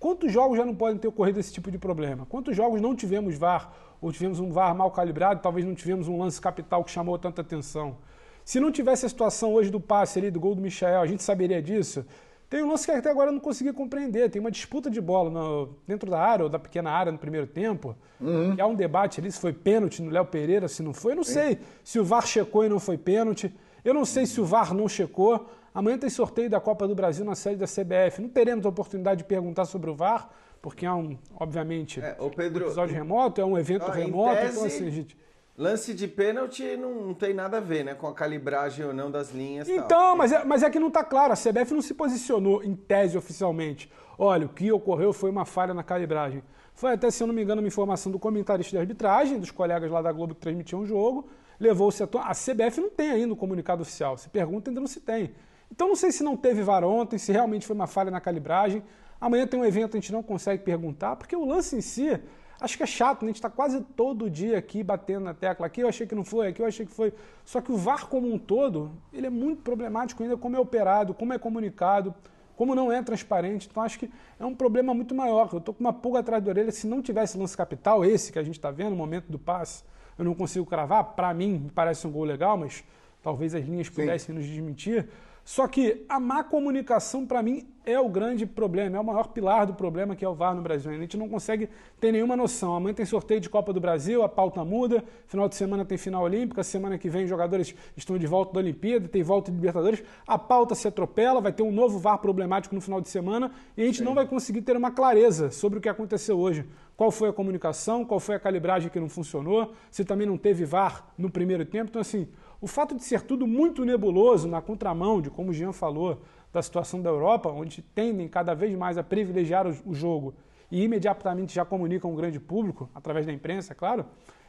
quantos jogos já não podem ter ocorrido esse tipo de problema? Quantos jogos não tivemos VAR ou tivemos um VAR mal calibrado, talvez não tivemos um lance capital que chamou tanta atenção. Se não tivesse a situação hoje do passe ali, do gol do Michel, a gente saberia disso. Tem um lance que até agora eu não consegui compreender. Tem uma disputa de bola no, dentro da área ou da pequena área no primeiro tempo. Uhum. há um debate ali se foi pênalti no Léo Pereira, se não foi. Eu não Sim. sei se o VAR checou e não foi pênalti. Eu não sei se o VAR não checou. Amanhã tem sorteio da Copa do Brasil na sede da CBF. Não teremos a oportunidade de perguntar sobre o VAR, porque é um, obviamente, é, Pedro, um episódio remoto, é um evento ó, remoto, tese, então assim, gente... Lance de pênalti não, não, tem nada a ver, né? Com a calibragem ou não das linhas. Então, tal. Mas, é, mas é que não está claro. A CBF não se posicionou em tese oficialmente. Olha, o que ocorreu foi uma falha na calibragem. Foi até, se eu não me engano, uma informação do comentarista de arbitragem, dos colegas lá da Globo que transmitiam o jogo. Levou-se a. A CBF não tem ainda o um comunicado oficial. Se pergunta, ainda não se tem. Então não sei se não teve VAR ontem, se realmente foi uma falha na calibragem. Amanhã tem um evento, a gente não consegue perguntar, porque o lance em si, acho que é chato, né? a gente está quase todo dia aqui batendo na tecla. Aqui eu achei que não foi, aqui eu achei que foi. Só que o VAR como um todo, ele é muito problemático ainda como é operado, como é comunicado, como não é transparente. Então acho que é um problema muito maior. Eu estou com uma pulga atrás da orelha. Se não tivesse lance capital, esse que a gente está vendo, no momento do passe, eu não consigo cravar. Para mim, me parece um gol legal, mas talvez as linhas pudessem Sim. nos desmentir. Só que a má comunicação, para mim, é o grande problema, é o maior pilar do problema que é o VAR no Brasil. A gente não consegue ter nenhuma noção. Amanhã tem sorteio de Copa do Brasil, a pauta muda, final de semana tem final olímpica, semana que vem os jogadores estão de volta da Olimpíada, tem volta de Libertadores, a pauta se atropela, vai ter um novo VAR problemático no final de semana e a gente Sim. não vai conseguir ter uma clareza sobre o que aconteceu hoje. Qual foi a comunicação, qual foi a calibragem que não funcionou, se também não teve VAR no primeiro tempo. Então, assim, o fato de ser tudo muito nebuloso, na contramão de como o Jean falou, da situação da Europa, onde tendem cada vez mais a privilegiar o jogo e imediatamente já comunicam um grande público, através da imprensa, claro,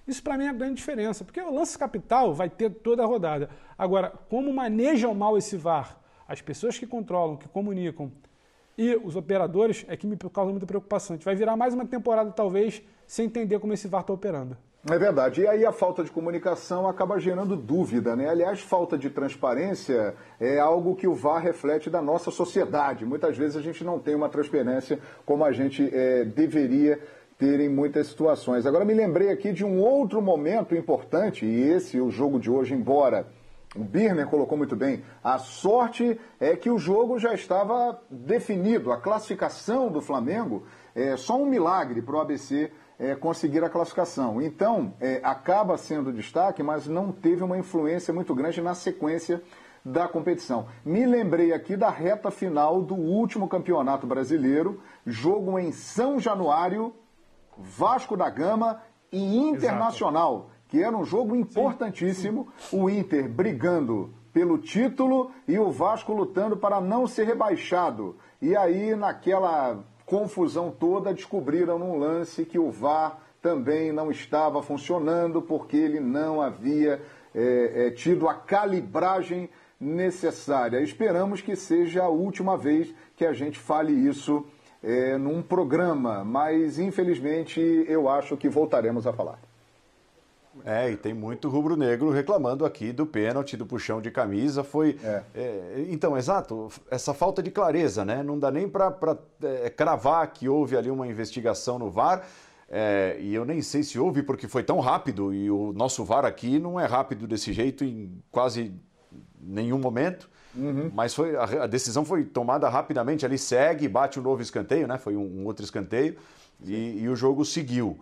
isso para mim é a grande diferença, porque o lance capital vai ter toda a rodada. Agora, como manejam mal esse VAR, as pessoas que controlam, que comunicam e os operadores, é que me causa muita preocupação. A gente vai virar mais uma temporada, talvez, sem entender como esse VAR está operando. É verdade. E aí a falta de comunicação acaba gerando dúvida, né? Aliás, falta de transparência é algo que o VAR reflete da nossa sociedade. Muitas vezes a gente não tem uma transparência como a gente é, deveria ter em muitas situações. Agora me lembrei aqui de um outro momento importante, e esse, o jogo de hoje, embora o Birner colocou muito bem, a sorte é que o jogo já estava definido, a classificação do Flamengo é só um milagre para o ABC é, conseguir a classificação. Então, é, acaba sendo destaque, mas não teve uma influência muito grande na sequência da competição. Me lembrei aqui da reta final do último campeonato brasileiro, jogo em São Januário, Vasco da Gama e Internacional, Exato. que era um jogo importantíssimo, o Inter brigando pelo título e o Vasco lutando para não ser rebaixado. E aí, naquela confusão toda, descobriram num lance que o VAR também não estava funcionando porque ele não havia é, é, tido a calibragem necessária. Esperamos que seja a última vez que a gente fale isso é, num programa, mas infelizmente eu acho que voltaremos a falar. É, e tem muito rubro-negro reclamando aqui do pênalti, do puxão de camisa. Foi. É. É, então, exato, essa falta de clareza, né? Não dá nem para é, cravar que houve ali uma investigação no VAR. É, e eu nem sei se houve, porque foi tão rápido, e o nosso VAR aqui não é rápido desse jeito em quase nenhum momento. Uhum. Mas foi, a, a, decisão foi tomada rapidamente. Ali segue, bate um novo escanteio, né? Foi um, um outro escanteio, e, e o jogo seguiu.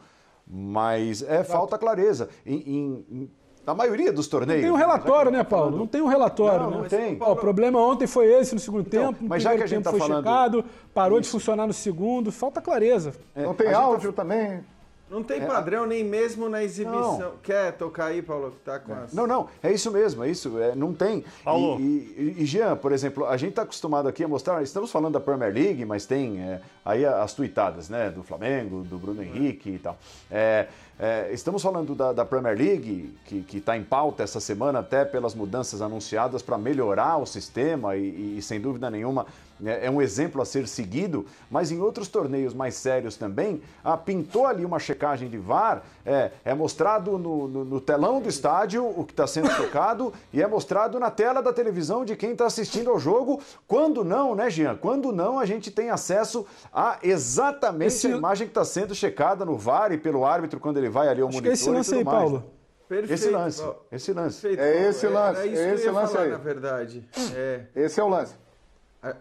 Mas é falta clareza. Em, em, na maioria dos torneios. Não tem um relatório, né, Paulo? Não tem um relatório. Não, não né? tem. Ó, o problema ontem foi esse no segundo então, tempo. No mas já que a gente está foi falando. Checado, parou Isso. de funcionar no segundo. Falta clareza. É, não tem áudio tá... também. Não tem é. padrão nem mesmo na exibição. Não. Quer tocar aí, Paulo? Tá com as... Não, não, é isso mesmo, é isso. É, não tem. Paulo. E, e, e, Jean, por exemplo, a gente está acostumado aqui a mostrar, estamos falando da Premier League, mas tem é, aí as tuitadas, né? Do Flamengo, do Bruno Henrique e tal. É, é, estamos falando da, da, Premier League, que está em pauta essa semana, até pelas mudanças anunciadas para melhorar o sistema e, e, sem dúvida nenhuma, é, é, um exemplo a ser seguido, mas em outros torneios mais sérios também, ah, pintou ali uma checagem de VAR, é, é mostrado no, no, no, telão do estádio o que está sendo tocado e é mostrado na tela da televisão de quem está assistindo ao jogo. Quando não, né, Jean? Quando não, a gente tem acesso a exatamente Esse... a imagem que está sendo checada no VAR e pelo árbitro quando ele vai ali ao Acho monitor. Que esse lance aí, mais. Paulo. Perfeito. Esse lance, esse lance. Perfeito. É esse lance, é, esse lance falar, aí. Na verdade. É. Esse é o lance.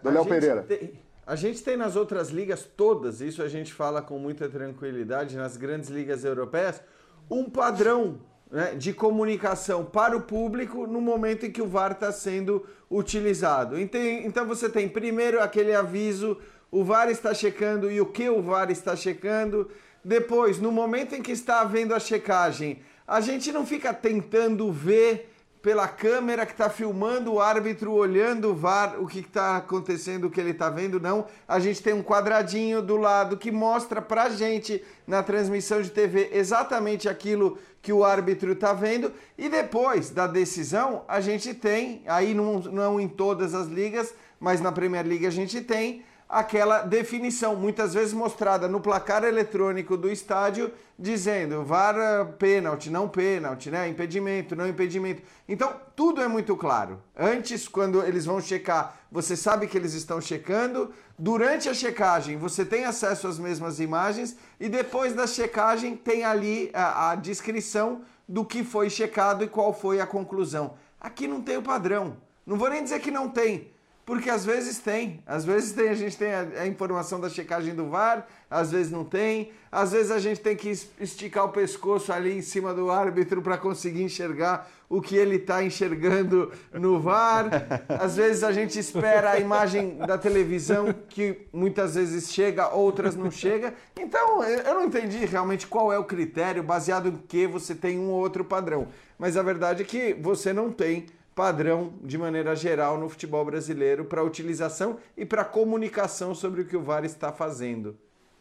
Do Léo Pereira. Tem, a gente tem nas outras ligas todas, isso a gente fala com muita tranquilidade, nas grandes ligas europeias, um padrão né, de comunicação para o público no momento em que o VAR está sendo utilizado. Então, então você tem primeiro aquele aviso, o VAR está checando e o que o VAR está checando. Depois, no momento em que está havendo a checagem, a gente não fica tentando ver pela câmera que está filmando o árbitro olhando o VAR, o que está acontecendo, o que ele está vendo, não. A gente tem um quadradinho do lado que mostra para gente na transmissão de TV exatamente aquilo que o árbitro está vendo. E depois da decisão, a gente tem, aí não, não em todas as ligas, mas na Premier League a gente tem aquela definição, muitas vezes mostrada no placar eletrônico do estádio, dizendo VAR eh, pênalti, não pênalti, né? impedimento, não impedimento. Então, tudo é muito claro. Antes, quando eles vão checar, você sabe que eles estão checando. Durante a checagem, você tem acesso às mesmas imagens. E depois da checagem, tem ali a, a descrição do que foi checado e qual foi a conclusão. Aqui não tem o padrão. Não vou nem dizer que não tem, porque às vezes tem. Às vezes tem, a gente tem a, a, informação da checagem do VAR, às vezes não tem. Às vezes a gente tem que esticar o pescoço ali em cima do árbitro para conseguir enxergar o que ele está enxergando no VAR. Às vezes a gente espera a imagem da televisão que muitas vezes chega, outras não chega. Então eu não entendi realmente qual é o critério baseado em que você tem um ou outro padrão. Mas a verdade é que você não tem padrão de maneira geral no futebol brasileiro para utilização e para comunicação sobre o que o VAR está fazendo.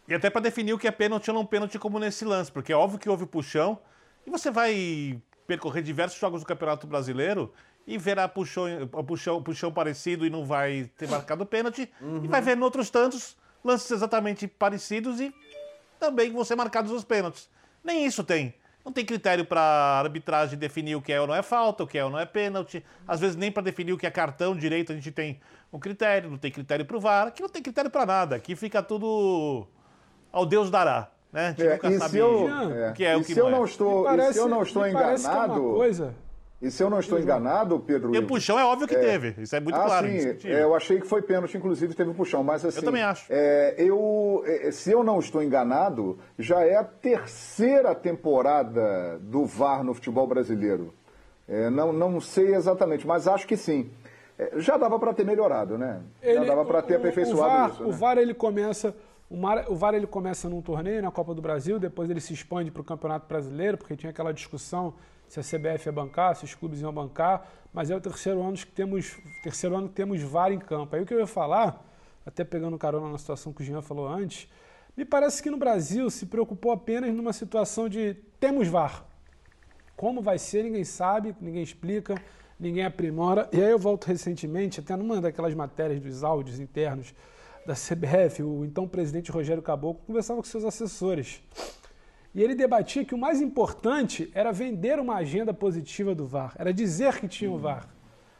E até para definir o que é pênalti ou não pênalti como nesse lance, porque é óbvio que houve puxão e você vai percorrer diversos jogos do Campeonato Brasileiro e verá puxão, puxão, puxão parecido e não vai ter marcado pênalti uhum. e vai ver em outros tantos lances exatamente parecidos e também vão ser marcados os pênaltis. Nem isso tem. Não tem critério para arbitragem definir o que é ou não é falta, o que é ou não é pênalti. Às vezes nem para definir o que é cartão direito a gente tem um critério, não tem critério para o VAR. Aqui não tem critério para nada. Aqui fica tudo ao Deus dará. Né? A gente é, nunca sabe eu, o que é o que se eu não é. estou, parece, se eu não estou enganado, é coisa e se eu não estou enganado, Pedro. E o puxão é óbvio que é... teve. Isso é muito ah, claro. Sim, é, eu achei que foi pênalti, inclusive teve um puxão. Mas assim. Eu também acho. É, eu, é, se eu não estou enganado, já é a terceira temporada do VAR no futebol brasileiro. É, não, não sei exatamente, mas acho que sim. É, já dava para ter melhorado, né? Ele, já dava para ter aperfeiçoado o VAR, isso. Né? O VAR ele começa O, o VAR ele começa num torneio, na Copa do Brasil, depois ele se expande para o Campeonato Brasileiro, porque tinha aquela discussão se a CBF ia bancar, se os clubes iam bancar, mas é o terceiro ano que temos, terceiro ano que temos VAR em campo. Aí o que eu ia falar, até pegando carona na situação que o Jean falou antes, me parece que no Brasil se preocupou apenas numa situação de temos VAR. Como vai ser, ninguém sabe, ninguém explica, ninguém aprimora. E aí eu volto recentemente, até numa daquelas matérias dos áudios internos da CBF, o então presidente Rogério Caboclo conversava com seus assessores. E ele debatia que o mais importante era vender uma agenda positiva do VAR, era dizer que tinha o VAR.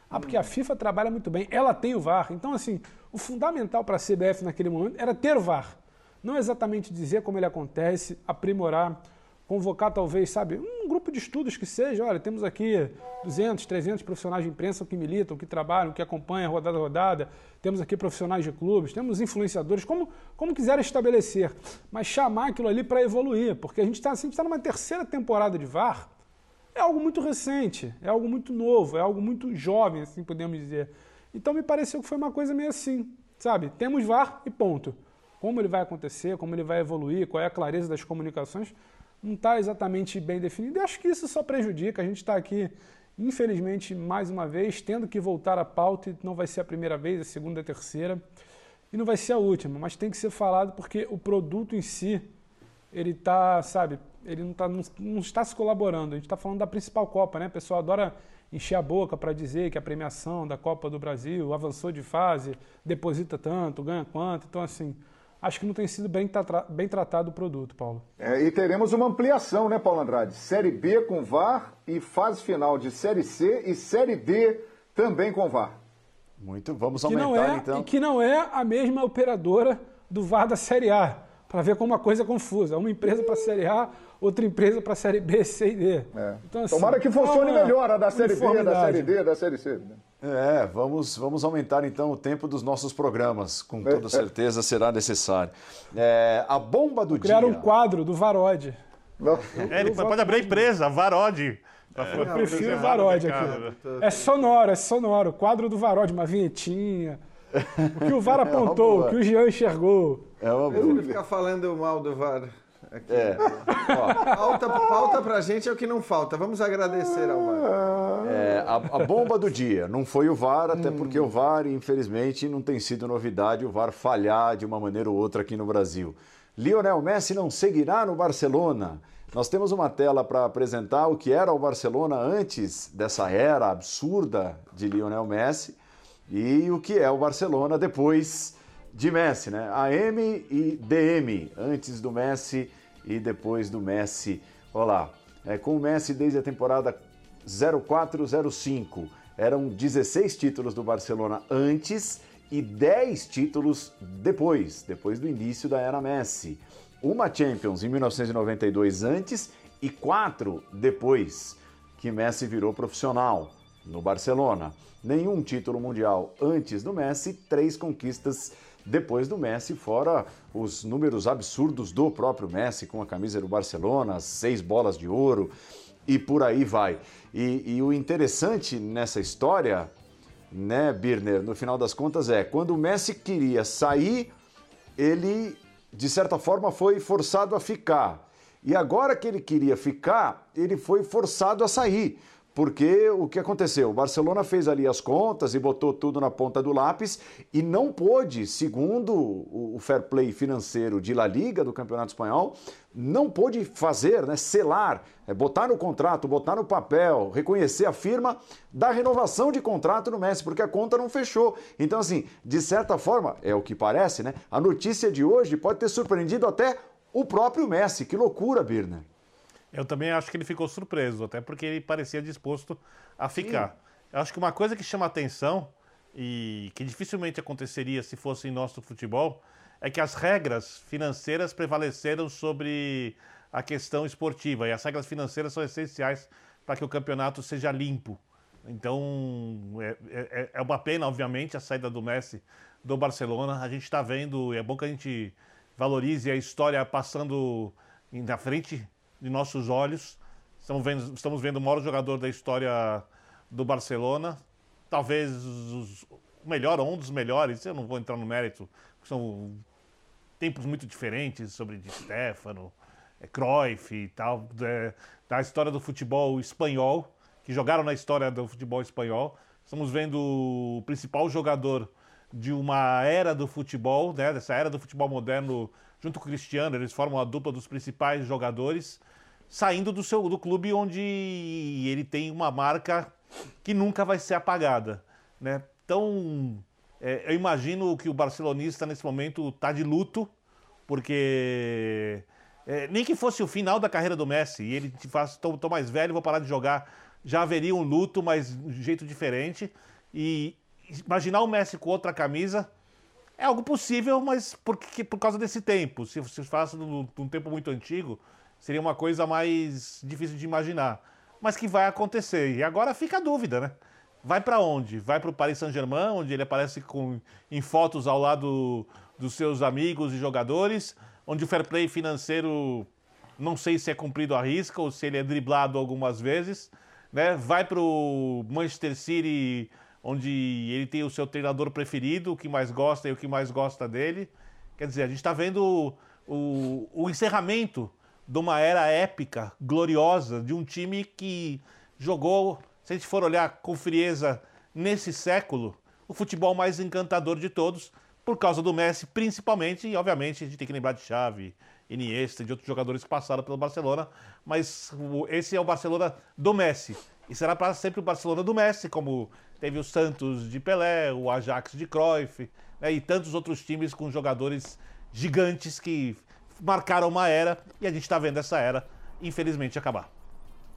Ah, porque a FIFA trabalha muito bem, ela tem o VAR. Então, assim, o fundamental para a CBF naquele momento era ter o VAR. Não exatamente dizer como ele acontece, aprimorar, convocar talvez, sabe, um grupo de estudos que seja, olha, temos aqui 200, 300 profissionais de imprensa que militam, que trabalham, que acompanham rodada a rodada, temos aqui profissionais de clubes, temos influenciadores, como, como quiser estabelecer, mas chamar aquilo ali para evoluir, porque a gente está assim, tá numa terceira temporada de VAR, é algo muito recente, é algo muito novo, é algo muito jovem, assim podemos dizer. Então me pareceu que foi uma coisa meio assim, sabe? Temos VAR e ponto como ele vai acontecer, como ele vai evoluir, qual é a clareza das comunicações, não está exatamente bem definido. E acho que isso só prejudica. A gente está aqui, infelizmente, mais uma vez, tendo que voltar à pauta, e não vai ser a primeira vez, a segunda, a terceira, e não vai ser a última, mas tem que ser falado porque o produto em si, ele está, sabe, ele não, tá, não, não está se colaborando. A gente está falando da principal Copa, né? O pessoal adora encher a boca para dizer que a premiação da Copa do Brasil avançou de fase, deposita tanto, ganha quanto. Então, assim, acho que não tem sido bem, tra bem tratado o produto, Paulo. É, e teremos uma ampliação, né, Paulo Andrade? Série B com VAR e fase final de Série C e Série D também com VAR. Muito, vamos que aumentar é, então. E que não é a mesma operadora do VAR da Série A, para ver como a coisa é confusa. Uma empresa para a Série A, outra empresa para a Série B, C e D. É. Então, assim, Tomara que funcione melhor a da Série B, da Série D, da Série C. Né? É, vamos, vamos aumentar então o tempo dos nossos programas, com toda é. certeza será necessário. É, a bomba do Criar dia. um quadro do Varode. É, ele pode abrir a empresa, Varode. É, eu prefiro o Varode aqui. É sonoro, é sonoro. Quadro do Varode, uma vinhetinha. O que o VAR é apontou, é o que o Jean enxergou. É uma boa. Ele ficar falando mal do VAR. Aqui. É. Ó, pauta, pauta pra gente é o que não falta. Vamos agradecer ao VAR. É, a, a, bomba do dia não foi o VAR, até porque o VAR, infelizmente, não tem sido novidade o VAR falhar de uma maneira ou outra aqui no Brasil. Lionel Messi não seguirá no Barcelona. Nós temos uma tela para apresentar o que era o Barcelona antes dessa era absurda de Lionel Messi e o que é o Barcelona depois de Messi, né? AM e DM, antes do Messi e depois do Messi. Olha lá, é, com o Messi desde a temporada 04-05. Eram 16 títulos do Barcelona antes e 10 títulos depois, depois do início da era Messi. Uma Champions em 1992 antes e quatro depois que Messi virou profissional no Barcelona. Nenhum título mundial antes do Messi, três conquistas depois do Messi, fora os números absurdos do próprio Messi com a camisa do Barcelona, seis bolas de ouro e por aí vai. E, e o interessante nessa história, né, Birner, no final das contas é quando o Messi queria sair, ele de certa forma foi forçado a ficar. E agora que ele queria ficar, ele foi forçado a sair. Porque o que aconteceu? O Barcelona fez ali as contas e botou tudo na ponta do lápis e não pôde, segundo o fair play financeiro de La Liga do Campeonato Espanhol, não pôde fazer, né, selar, é, botar no contrato, botar no papel, reconhecer a firma da renovação de contrato no Messi, porque a conta não fechou. Então, assim, de certa forma, é o que parece, né? A notícia de hoje pode ter surpreendido até o próprio Messi. Que loucura, Birner. Eu também acho que ele ficou surpreso, até porque ele parecia disposto a ficar. Sim. Eu acho que uma coisa que chama atenção e que dificilmente aconteceria se fosse em nosso futebol é que as regras financeiras prevaleceram sobre a questão esportiva e as regras financeiras são essenciais para que o campeonato seja limpo. Então é, é, é, uma pena, obviamente, a saída do Messi do Barcelona. A gente está vendo, e é bom que a gente valorize a história passando na frente de nossos olhos. Estamos vendo, estamos vendo o maior jogador da história do Barcelona, talvez os, o melhor ou um dos melhores, eu não vou entrar no mérito, são tempos muito diferentes sobre Di Stefano, é, Cruyff e tal, é, da história do futebol espanhol, que jogaram na história do futebol espanhol. Estamos vendo o principal jogador de uma era do futebol, né, dessa era do futebol moderno, junto com o Cristiano, eles formam a dupla dos principais jogadores, saindo do seu do clube onde ele tem uma marca que nunca vai ser apagada, né? Então, é, eu imagino que o barcelonista nesse momento está de luto, porque é, nem que fosse o final da carreira do Messi e ele te faz, tô, tô mais velho, vou parar de jogar, já haveria um luto, mas de jeito diferente. E imaginar o Messi com outra camisa é algo possível, mas porque, por causa desse tempo. Se se faz num, num tempo muito antigo, seria uma coisa mais difícil de imaginar. Mas que vai acontecer. E agora fica a dúvida, né? Vai para onde? Vai para o Paris Saint-Germain, onde ele aparece com, em fotos ao lado dos seus amigos e jogadores, onde o fair play financeiro não sei se é cumprido à risca ou se ele é driblado algumas vezes. Né? Vai para o Manchester City, onde ele tem o seu treinador preferido, o que mais gosta e o que mais gosta dele. Quer dizer, a gente está vendo o, o, o encerramento de uma era épica, gloriosa, de um time que jogou, se a gente for olhar com frieza nesse século, o futebol mais encantador de todos, por causa do Messi principalmente, e obviamente a gente tem que lembrar de Xavi, Iniesta de outros jogadores que passaram pelo Barcelona, mas esse é o Barcelona do Messi. E será para sempre o Barcelona do Messi, como teve o Santos de Pelé, o Ajax de Cruyff, né, e tantos outros times com jogadores gigantes que marcaram uma era, e a gente está vendo essa era, infelizmente, acabar.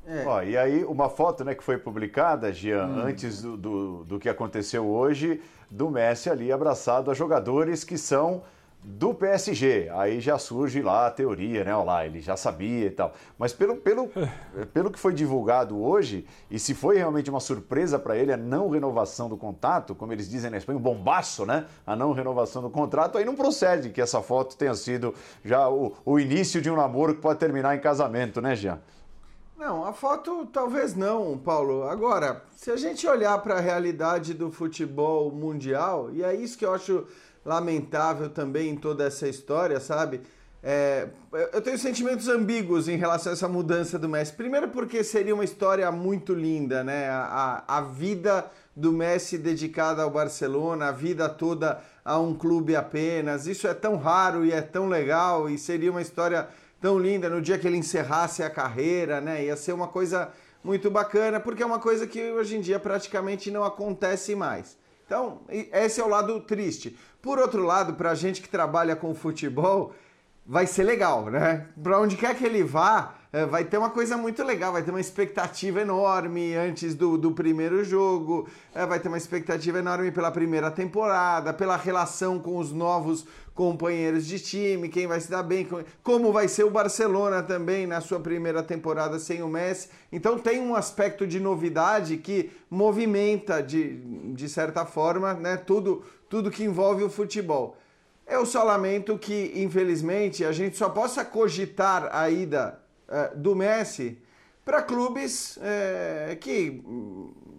É. Ó, e aí, uma foto né, que foi publicada, Gian, hum. antes do, do, do que aconteceu hoje, do Messi ali abraçado a jogadores que são do PSG. Aí já surge lá a teoria, né? Olha lá, ele já sabia e tal. Mas pelo, pelo, pelo que foi divulgado hoje, e se foi realmente uma surpresa para ele a não renovação do contrato, como eles dizem na Espanha, um bombaço, né? A não renovação do contrato, aí não procede que essa foto tenha sido já o, o início de um namoro que pode terminar em casamento, né, Jean? Não, a foto talvez não, Paulo. Agora, se a gente olhar para a realidade do futebol mundial, e é isso que eu acho lamentável também em toda essa história, sabe? É, eu tenho sentimentos ambíguos em relação a essa mudança do Messi. Primeiro, porque seria uma história muito linda, né? A, a vida do Messi dedicada ao Barcelona, a vida toda a um clube apenas. Isso é tão raro e é tão legal e seria uma história tão linda no dia que ele encerrasse a carreira, né? Ia ser uma coisa muito bacana, porque é uma coisa que hoje em dia praticamente não acontece mais. Então, esse é o lado triste. Por outro lado, para a gente que trabalha com futebol, vai ser legal, né? Para onde quer que ele vá, é, vai ter uma coisa muito legal, vai ter uma expectativa enorme antes do, do primeiro jogo, é, vai ter uma expectativa enorme pela primeira temporada, pela relação com os novos companheiros de time, quem vai se dar bem, como vai ser o Barcelona também na sua primeira temporada sem o Messi. Então tem um aspecto de novidade que movimenta de, de certa forma, né, tudo, tudo que envolve o futebol. Eu só lamento que, infelizmente, a gente só possa cogitar a ida uh, do Messi para clubes uh, que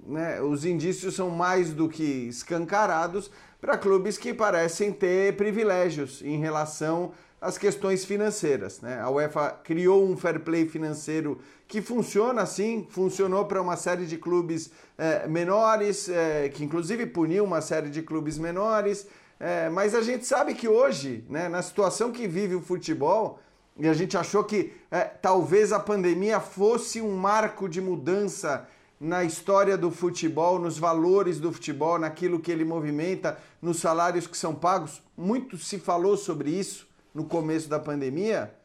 né, os indícios são mais do que escancarados para clubes que parecem ter privilégios em relação às questões financeiras. Né? A UEFA criou um fair play financeiro que funciona assim, funcionou para uma série de clubes eh, menores, que inclusive puniu uma série de clubes menores. É, mas a gente sabe que hoje, né, na situação que vive o futebol, e a gente achou que talvez a pandemia fosse um marco de mudança na história do futebol, nos valores do futebol, naquilo que ele movimenta, nos salários que são pagos. Muito se falou sobre isso no começo da pandemia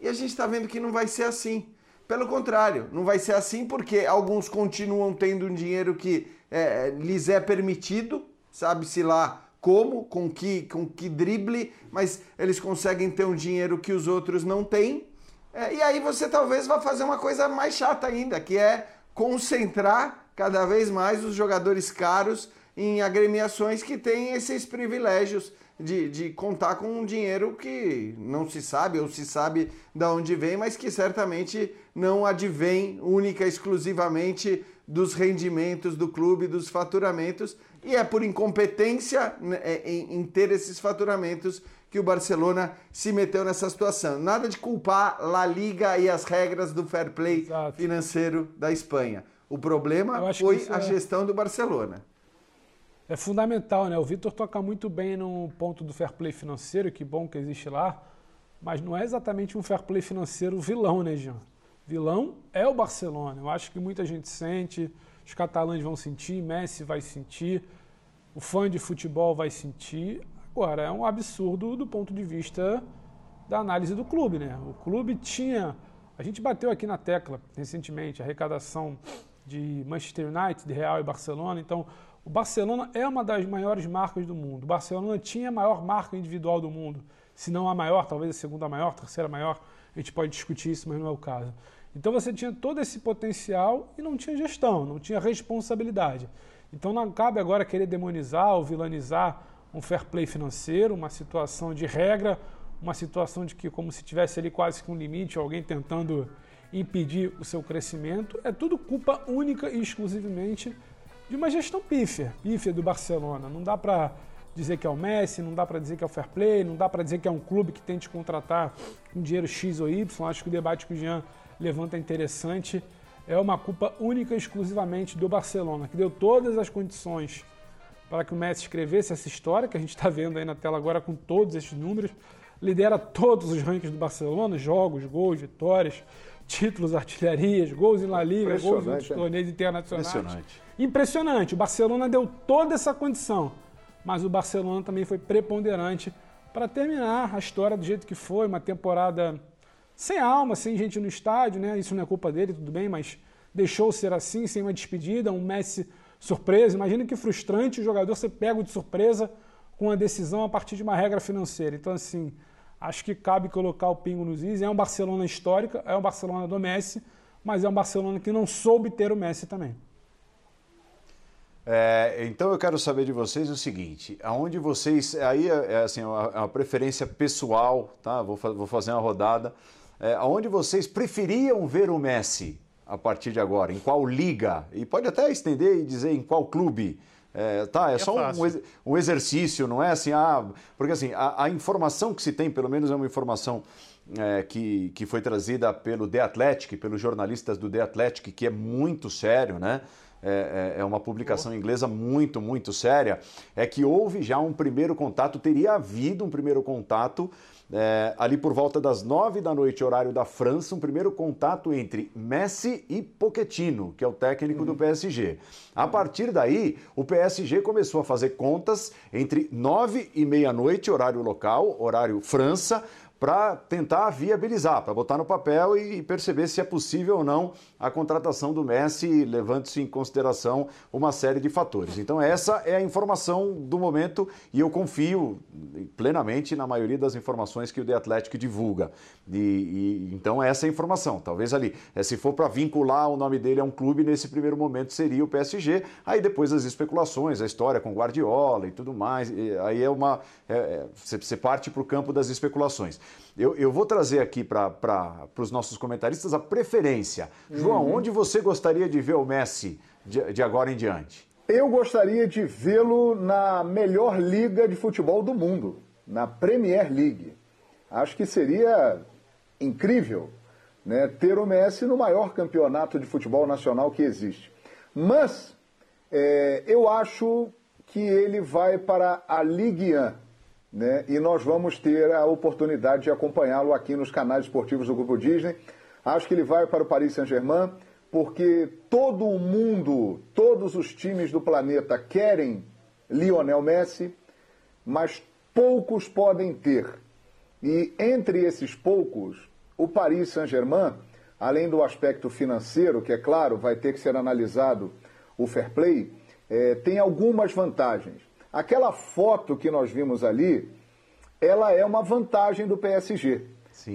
e a gente está vendo que não vai ser assim. Pelo contrário, não vai ser assim porque alguns continuam tendo um dinheiro que é, lhes é permitido, sabe-se lá como, com que, com que drible, mas eles conseguem ter um dinheiro que os outros não têm. É, e aí você talvez vá fazer uma coisa mais chata ainda, que é concentrar cada vez mais os jogadores caros em agremiações que têm esses privilégios de, de contar com um dinheiro que não se sabe ou se sabe de onde vem, mas que certamente não advém única exclusivamente dos rendimentos do clube, dos faturamentos, e é por incompetência né, é, em, ter esses faturamentos que o Barcelona se meteu nessa situação. Nada de culpar La Liga e as regras do fair play Exato. financeiro da Espanha. O problema foi a é... gestão do Barcelona. É fundamental, né? O Vitor toca muito bem no ponto do fair play financeiro, que bom que existe lá, mas não é exatamente um fair play financeiro vilão, né, Jean? Vilão é o Barcelona. Eu acho que muita gente sente, os catalães vão sentir, Messi vai sentir, o fã de futebol vai sentir. Agora, é um absurdo do ponto de vista da análise do clube, né? O clube tinha. A gente bateu aqui na tecla recentemente, arrecadação de Manchester United, de Real e Barcelona. Então, o Barcelona é uma das maiores marcas do mundo. O Barcelona tinha a maior marca individual do mundo. Se não a maior, talvez a segunda maior, a terceira maior. A gente pode discutir isso, mas não é o caso. Então você tinha todo esse potencial e não tinha gestão, não tinha responsabilidade. Então não cabe agora querer demonizar ou vilanizar um fair play financeiro, uma situação de regra, uma situação de que como se tivesse ali quase que um limite, alguém tentando impedir o seu crescimento. É tudo culpa única e exclusivamente de uma gestão pífia, pífia do Barcelona. Não dá para dizer que é o Messi, não dá para dizer que é o fair play, não dá para dizer que é um clube que tente contratar com dinheiro X ou Y. Acho que o debate que o Jean levanta é interessante. É uma culpa única e exclusivamente do Barcelona, que deu todas as condições para que o Messi escrevesse essa história, que a gente está vendo aí na tela agora com todos esses números. Lidera todos os rankings do Barcelona, jogos, gols, vitórias, títulos, artilharias, gols em La Liga, gols em torneios internacionais. Impressionante. Impressionante. O Barcelona deu toda essa condição mas o Barcelona também foi preponderante para terminar a história do jeito que foi, uma temporada sem alma, sem gente no estádio, né? Isso não é culpa dele, tudo bem, mas deixou ser assim, sem uma despedida, um Messi surpresa. Imagina que frustrante o jogador ser pego de surpresa com a decisão a partir de uma regra financeira. Então, assim, acho que cabe colocar o pingo nos is. É um Barcelona histórica, é um Barcelona do Messi, mas é um Barcelona que não soube ter o Messi também. É, então eu quero saber de vocês o seguinte: aonde vocês. Aí é, é assim, é uma, é uma, preferência pessoal, tá? Vou, vou fazer uma rodada. É, aonde vocês preferiam ver o Messi a partir de agora? Em qual liga? E pode até estender e dizer em qual clube. É, tá, é, é só um, um, exercício, não é assim, ah, porque assim, a, a, informação que se tem, pelo menos é uma informação é, que, que foi trazida pelo The Athletic, pelos jornalistas do The Athletic, que é muito sério, né? É, é, é uma publicação inglesa muito, muito séria, é que houve já um primeiro contato, teria havido um primeiro contato é, ali por volta das nove da noite, horário da França, um primeiro contato entre Messi e Pochettino, que é o técnico uhum. do PSG. A partir daí, o PSG começou a fazer contas entre nove e meia-noite, horário local, horário França, para tentar viabilizar, para botar no papel e perceber se é possível ou não a contratação do Messi, levando-se em consideração uma série de fatores. Então, essa é a informação do momento e eu confio plenamente na maioria das informações que o The Athletic divulga. E, e então, essa é a informação. Talvez ali, é, se for para vincular o nome dele a um clube, nesse primeiro momento seria o PSG. Aí depois as especulações, a história com Guardiola e tudo mais, e aí é uma. É, é, você parte para o campo das especulações. Eu, eu vou trazer aqui para os nossos comentaristas a preferência. Uhum. João, onde você gostaria de ver o Messi de, de agora em diante? Eu gostaria de vê-lo na melhor liga de futebol do mundo, na Premier League. Acho que seria incrível né, ter o Messi no maior campeonato de futebol nacional que existe. Mas é, eu acho que ele vai para a Ligue 1 né? E nós vamos ter a oportunidade de acompanhá-lo aqui nos canais esportivos do Grupo Disney. Acho que ele vai para o Paris Saint-Germain, porque todo o mundo, todos os times do planeta querem Lionel Messi, mas poucos podem ter. E entre esses poucos, o Paris Saint-Germain, além do aspecto financeiro, que é claro, vai ter que ser analisado o fair play, é, tem algumas vantagens. Aquela foto que nós vimos ali, ela é uma vantagem do PSG.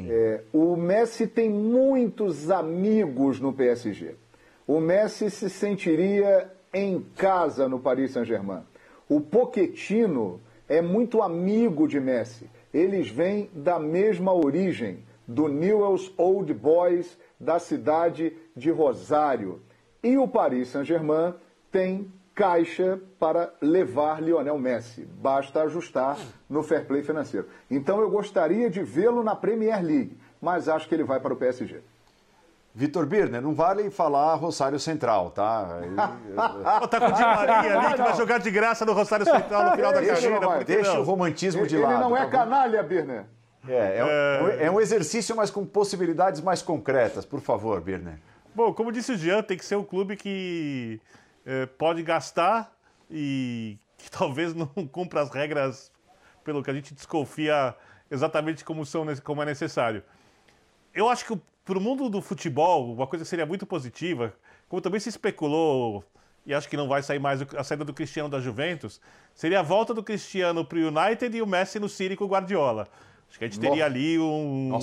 É, o Messi tem muitos amigos no PSG. O Messi se sentiria em casa no Paris Saint-Germain. O Pochettino é muito amigo de Messi. Eles vêm da mesma origem, do Newell's Old Boys, da cidade de Rosário. E o Paris Saint-Germain tem caixa para levar Lionel Messi. Basta ajustar no fair play financeiro. Então eu gostaria de vê-lo na Premier League, mas acho que ele vai para o PSG. Vitor Birner, não vale falar Rosário Central, tá? Tá com o Di Maria ali que vai jogar de graça no Rosário Central no final da Deixa, carreira. Deixa não? o romantismo de Ele lado. não é tá canalha, Birner. É, é, um- é um exercício, mas com possibilidades mais concretas. Por favor, Birner. Bom, como disse o Jean, tem que ser um clube que pode gastar e que talvez não cumpra as regras pelo que a gente desconfia exatamente como, são, como é necessário. Eu acho que para o mundo do futebol, uma coisa que seria muito positiva, como também se especulou, e acho que não vai sair mais a saída do Cristiano da Juventus, seria a volta do Cristiano para o United e o Messi no City com o Guardiola. Acho que a gente teria ali um,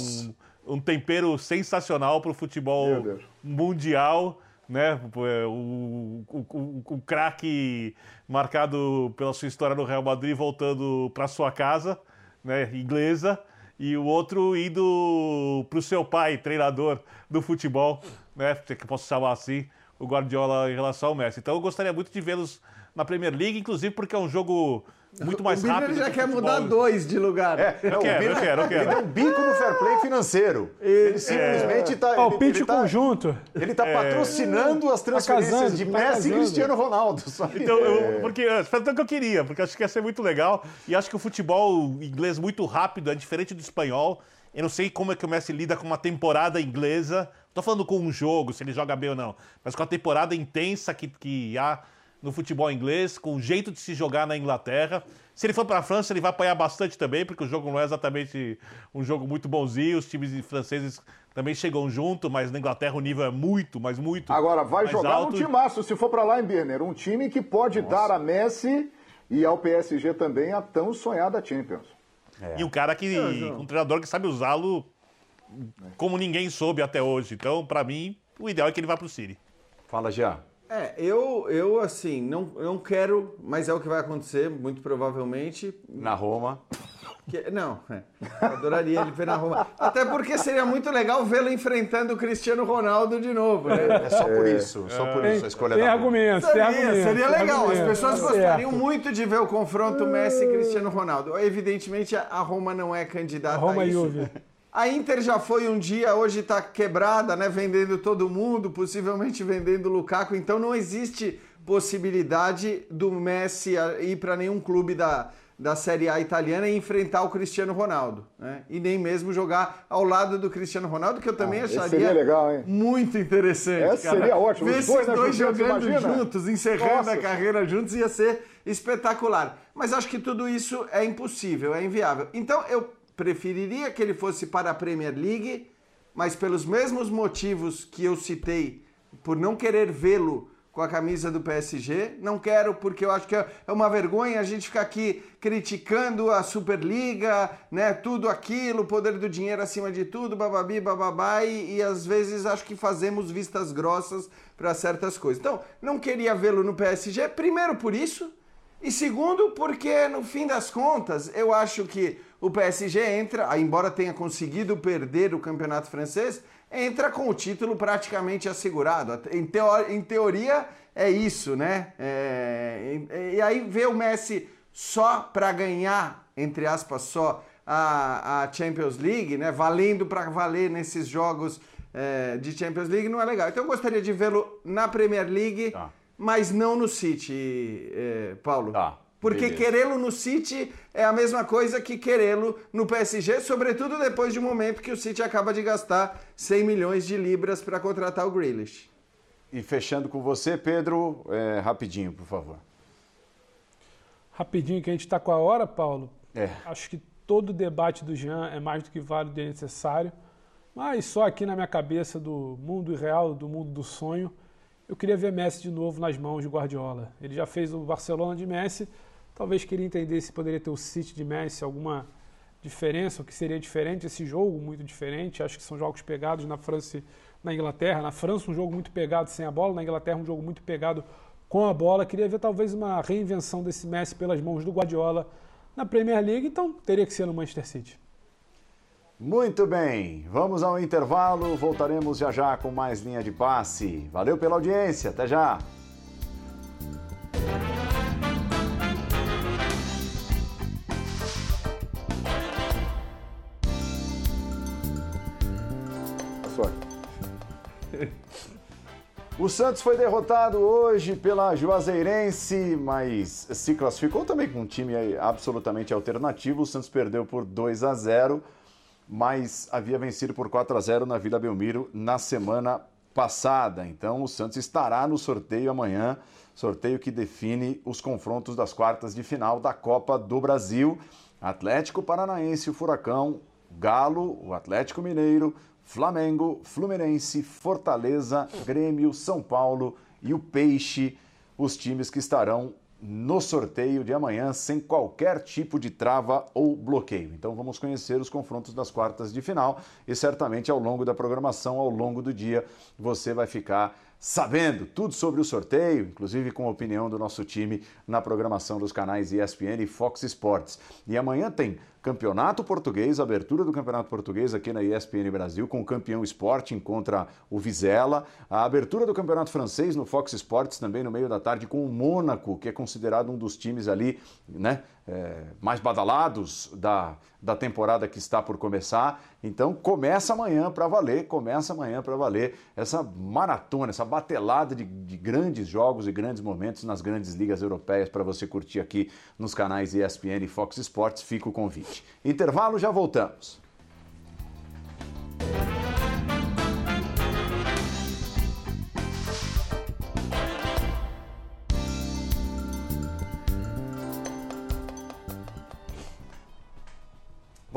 um tempero sensacional para o futebol mundial, né? O, o, o, o craque marcado pela sua história no Real Madrid voltando para sua casa, né? Inglesa, e o outro indo para o seu pai, treinador do futebol, né? É que posso chamar assim, o Guardiola em relação ao Messi. Então eu gostaria muito de vê-los na Premier League, inclusive porque é um jogo muito mais o rápido. já que o quer futebol. mudar dois de lugar. É, não, o quero, eu quero, eu quero. Ele deu um bico no fair play financeiro. Ele simplesmente está. Palpite ele, tá, conjunto. ele tá patrocinando as transferências casando, de tá Messi e. Cristiano Ronaldo. Então, eu, porque, é, foi tanto que eu queria, porque acho que ia ser muito legal. E acho que o futebol inglês muito rápido é diferente do espanhol. Eu não sei como é que o Messi lida com uma temporada inglesa. Não tô falando com um jogo, se ele joga bem ou não, mas com a temporada intensa que, que há no futebol inglês, com o jeito de se jogar na Inglaterra. Se ele for para a França, ele vai apanhar bastante também, porque o jogo não é exatamente um jogo muito bonzinho. Os times franceses também chegam junto, mas na Inglaterra o nível é muito, mas muito. Agora, vai mais jogar alto. um timaço, se for para lá em Birner. Um time que pode dar a Messi e ao PSG também a tão sonhada Champions. E um cara que. Um treinador que sabe usá-lo como ninguém soube até hoje. Então, pra mim, o ideal é que ele vá pro City. Fala, Jean. É, eu, eu assim, não, não quero, mas é o que vai acontecer, muito provavelmente. Na Roma. Que- não, é, eu adoraria ele ver na Roma. Até porque seria muito legal vê-lo enfrentando o Cristiano Ronaldo de novo, né? É só por isso. Só por isso a escolha Tem da Roma. argumentos, tem Seria, argumentos. seria tem legal. As argumentos. pessoas Tá gostariam certo. muito de ver o confronto Messi e Cristiano Ronaldo. Evidentemente, a a Roma não é candidata Roma a e isso. Juve. A Inter já foi um dia, hoje está quebrada, né? Vendendo todo mundo, possivelmente vendendo o Lukaku. Então não existe possibilidade do Messi ir para nenhum clube da, da Série A italiana e enfrentar o Cristiano Ronaldo. Né? E nem mesmo jogar ao lado do Cristiano Ronaldo, que eu também Ah, acharia legal, hein? muito interessante. Esse cara. seria ótimo. Ver dois esses dois Juventus, jogando imagina? juntos, encerrando Nossa. a carreira juntos, ia ser espetacular. Mas acho que tudo isso é impossível, é inviável. Então eu preferiria que ele fosse para a Premier League, mas pelos mesmos motivos que eu citei, por não querer vê-lo com a camisa do PSG, não quero porque eu acho que é é uma vergonha a gente ficar aqui criticando a Superliga, né, tudo aquilo, poder do dinheiro acima de tudo, bababi, bababá, e, e às vezes acho que fazemos vistas grossas para certas coisas. Então, não queria vê-lo no PSG, primeiro por isso, e segundo, porque no fim das contas, eu acho que o PSG entra, embora tenha conseguido perder o campeonato francês, entra com o título praticamente assegurado. Em, teo- em teoria, é isso, né? É, e, e aí ver o Messi só para ganhar, entre aspas, só a, a Champions League, né? Valendo para valer nesses jogos é, de Champions League, não é legal. Então eu gostaria de vê-lo na Premier League Tá. mas não no City, eh, Paulo. Tá, Porque querê-lo no City é a mesma coisa que querê-lo no PSG, sobretudo depois de um momento que o City acaba de gastar 100 milhões de libras para contratar o Grealish. E fechando com você, Pedro, é, rapidinho, por favor. Rapidinho, que a gente está com a hora, Paulo. É. Acho que todo debate do Jean é mais do que válido e necessário. Mas só aqui na minha cabeça do mundo irreal, do mundo do sonho, eu queria ver Messi de novo nas mãos de Guardiola. Ele já fez o Barcelona de Messi, talvez queria entender se poderia ter o City de Messi, alguma diferença, o que seria diferente esse jogo, muito diferente. Acho que são jogos pegados na França na Inglaterra. Na França, um jogo muito pegado sem a bola, na Inglaterra, um jogo muito pegado com a bola. Queria ver talvez uma reinvenção desse Messi pelas mãos do Guardiola na Premier League, então teria que ser no Manchester City. Muito bem, vamos ao intervalo. Voltaremos já já com mais linha de passe. Valeu pela audiência, até já. O Santos foi derrotado hoje pela Juazeirense, mas se classificou também com um time absolutamente alternativo. O Santos perdeu por 2 a 0, mas havia vencido por 4 a 0 na Vila Belmiro na semana passada. Então o Santos estará no sorteio amanhã, sorteio que define os confrontos das quartas de final da Copa do Brasil. Atlético Paranaense, o Furacão, Galo, o Atlético Mineiro, Flamengo, Fluminense, Fortaleza, Grêmio, São Paulo e o Peixe, os times que estarão no sorteio de amanhã sem qualquer tipo de trava ou bloqueio. Então vamos conhecer os confrontos das quartas de final e certamente ao longo da programação, ao longo do dia, você vai ficar sabendo tudo sobre o sorteio, inclusive com a opinião do nosso time na programação dos canais ESPN e Fox Sports. E amanhã tem Campeonato Português, abertura do Campeonato Português aqui na ESPN Brasil, com o campeão Sporting contra o Vizela. A abertura do Campeonato Francês no Fox Sports também no meio da tarde com o Mônaco, que é considerado um dos times ali, né, é, mais badalados da, da temporada que está por começar. Então começa amanhã para valer, começa amanhã para valer essa maratona, essa batelada de, de, grandes jogos e grandes momentos nas grandes ligas europeias para você curtir aqui nos canais ESPN e Fox Sports. Fica o convite. Intervalo, já voltamos.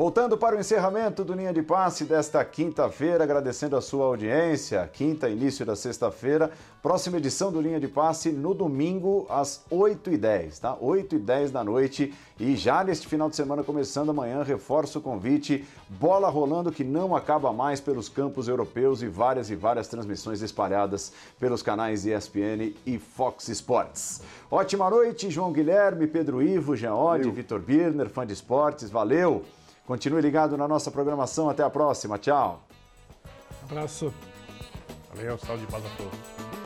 Voltando para o encerramento do Linha de Passe desta quinta-feira, agradecendo a sua audiência. Quinta, início da sexta-feira. Próxima edição do Linha de Passe no domingo, às 8h10, tá? 8h10 da noite. E já neste final de semana, começando amanhã, reforço o convite. Bola rolando que não acaba mais pelos campos europeus e várias e várias transmissões espalhadas pelos canais ESPN e Fox Sports. Ótima noite, João Guilherme, Pedro Ivo, Jean Oddi, Vitor Birner, fã de esportes. Valeu! Continue ligado na nossa programação. Até a próxima. Tchau. Abraço. Valeu, saúde de paz a todos.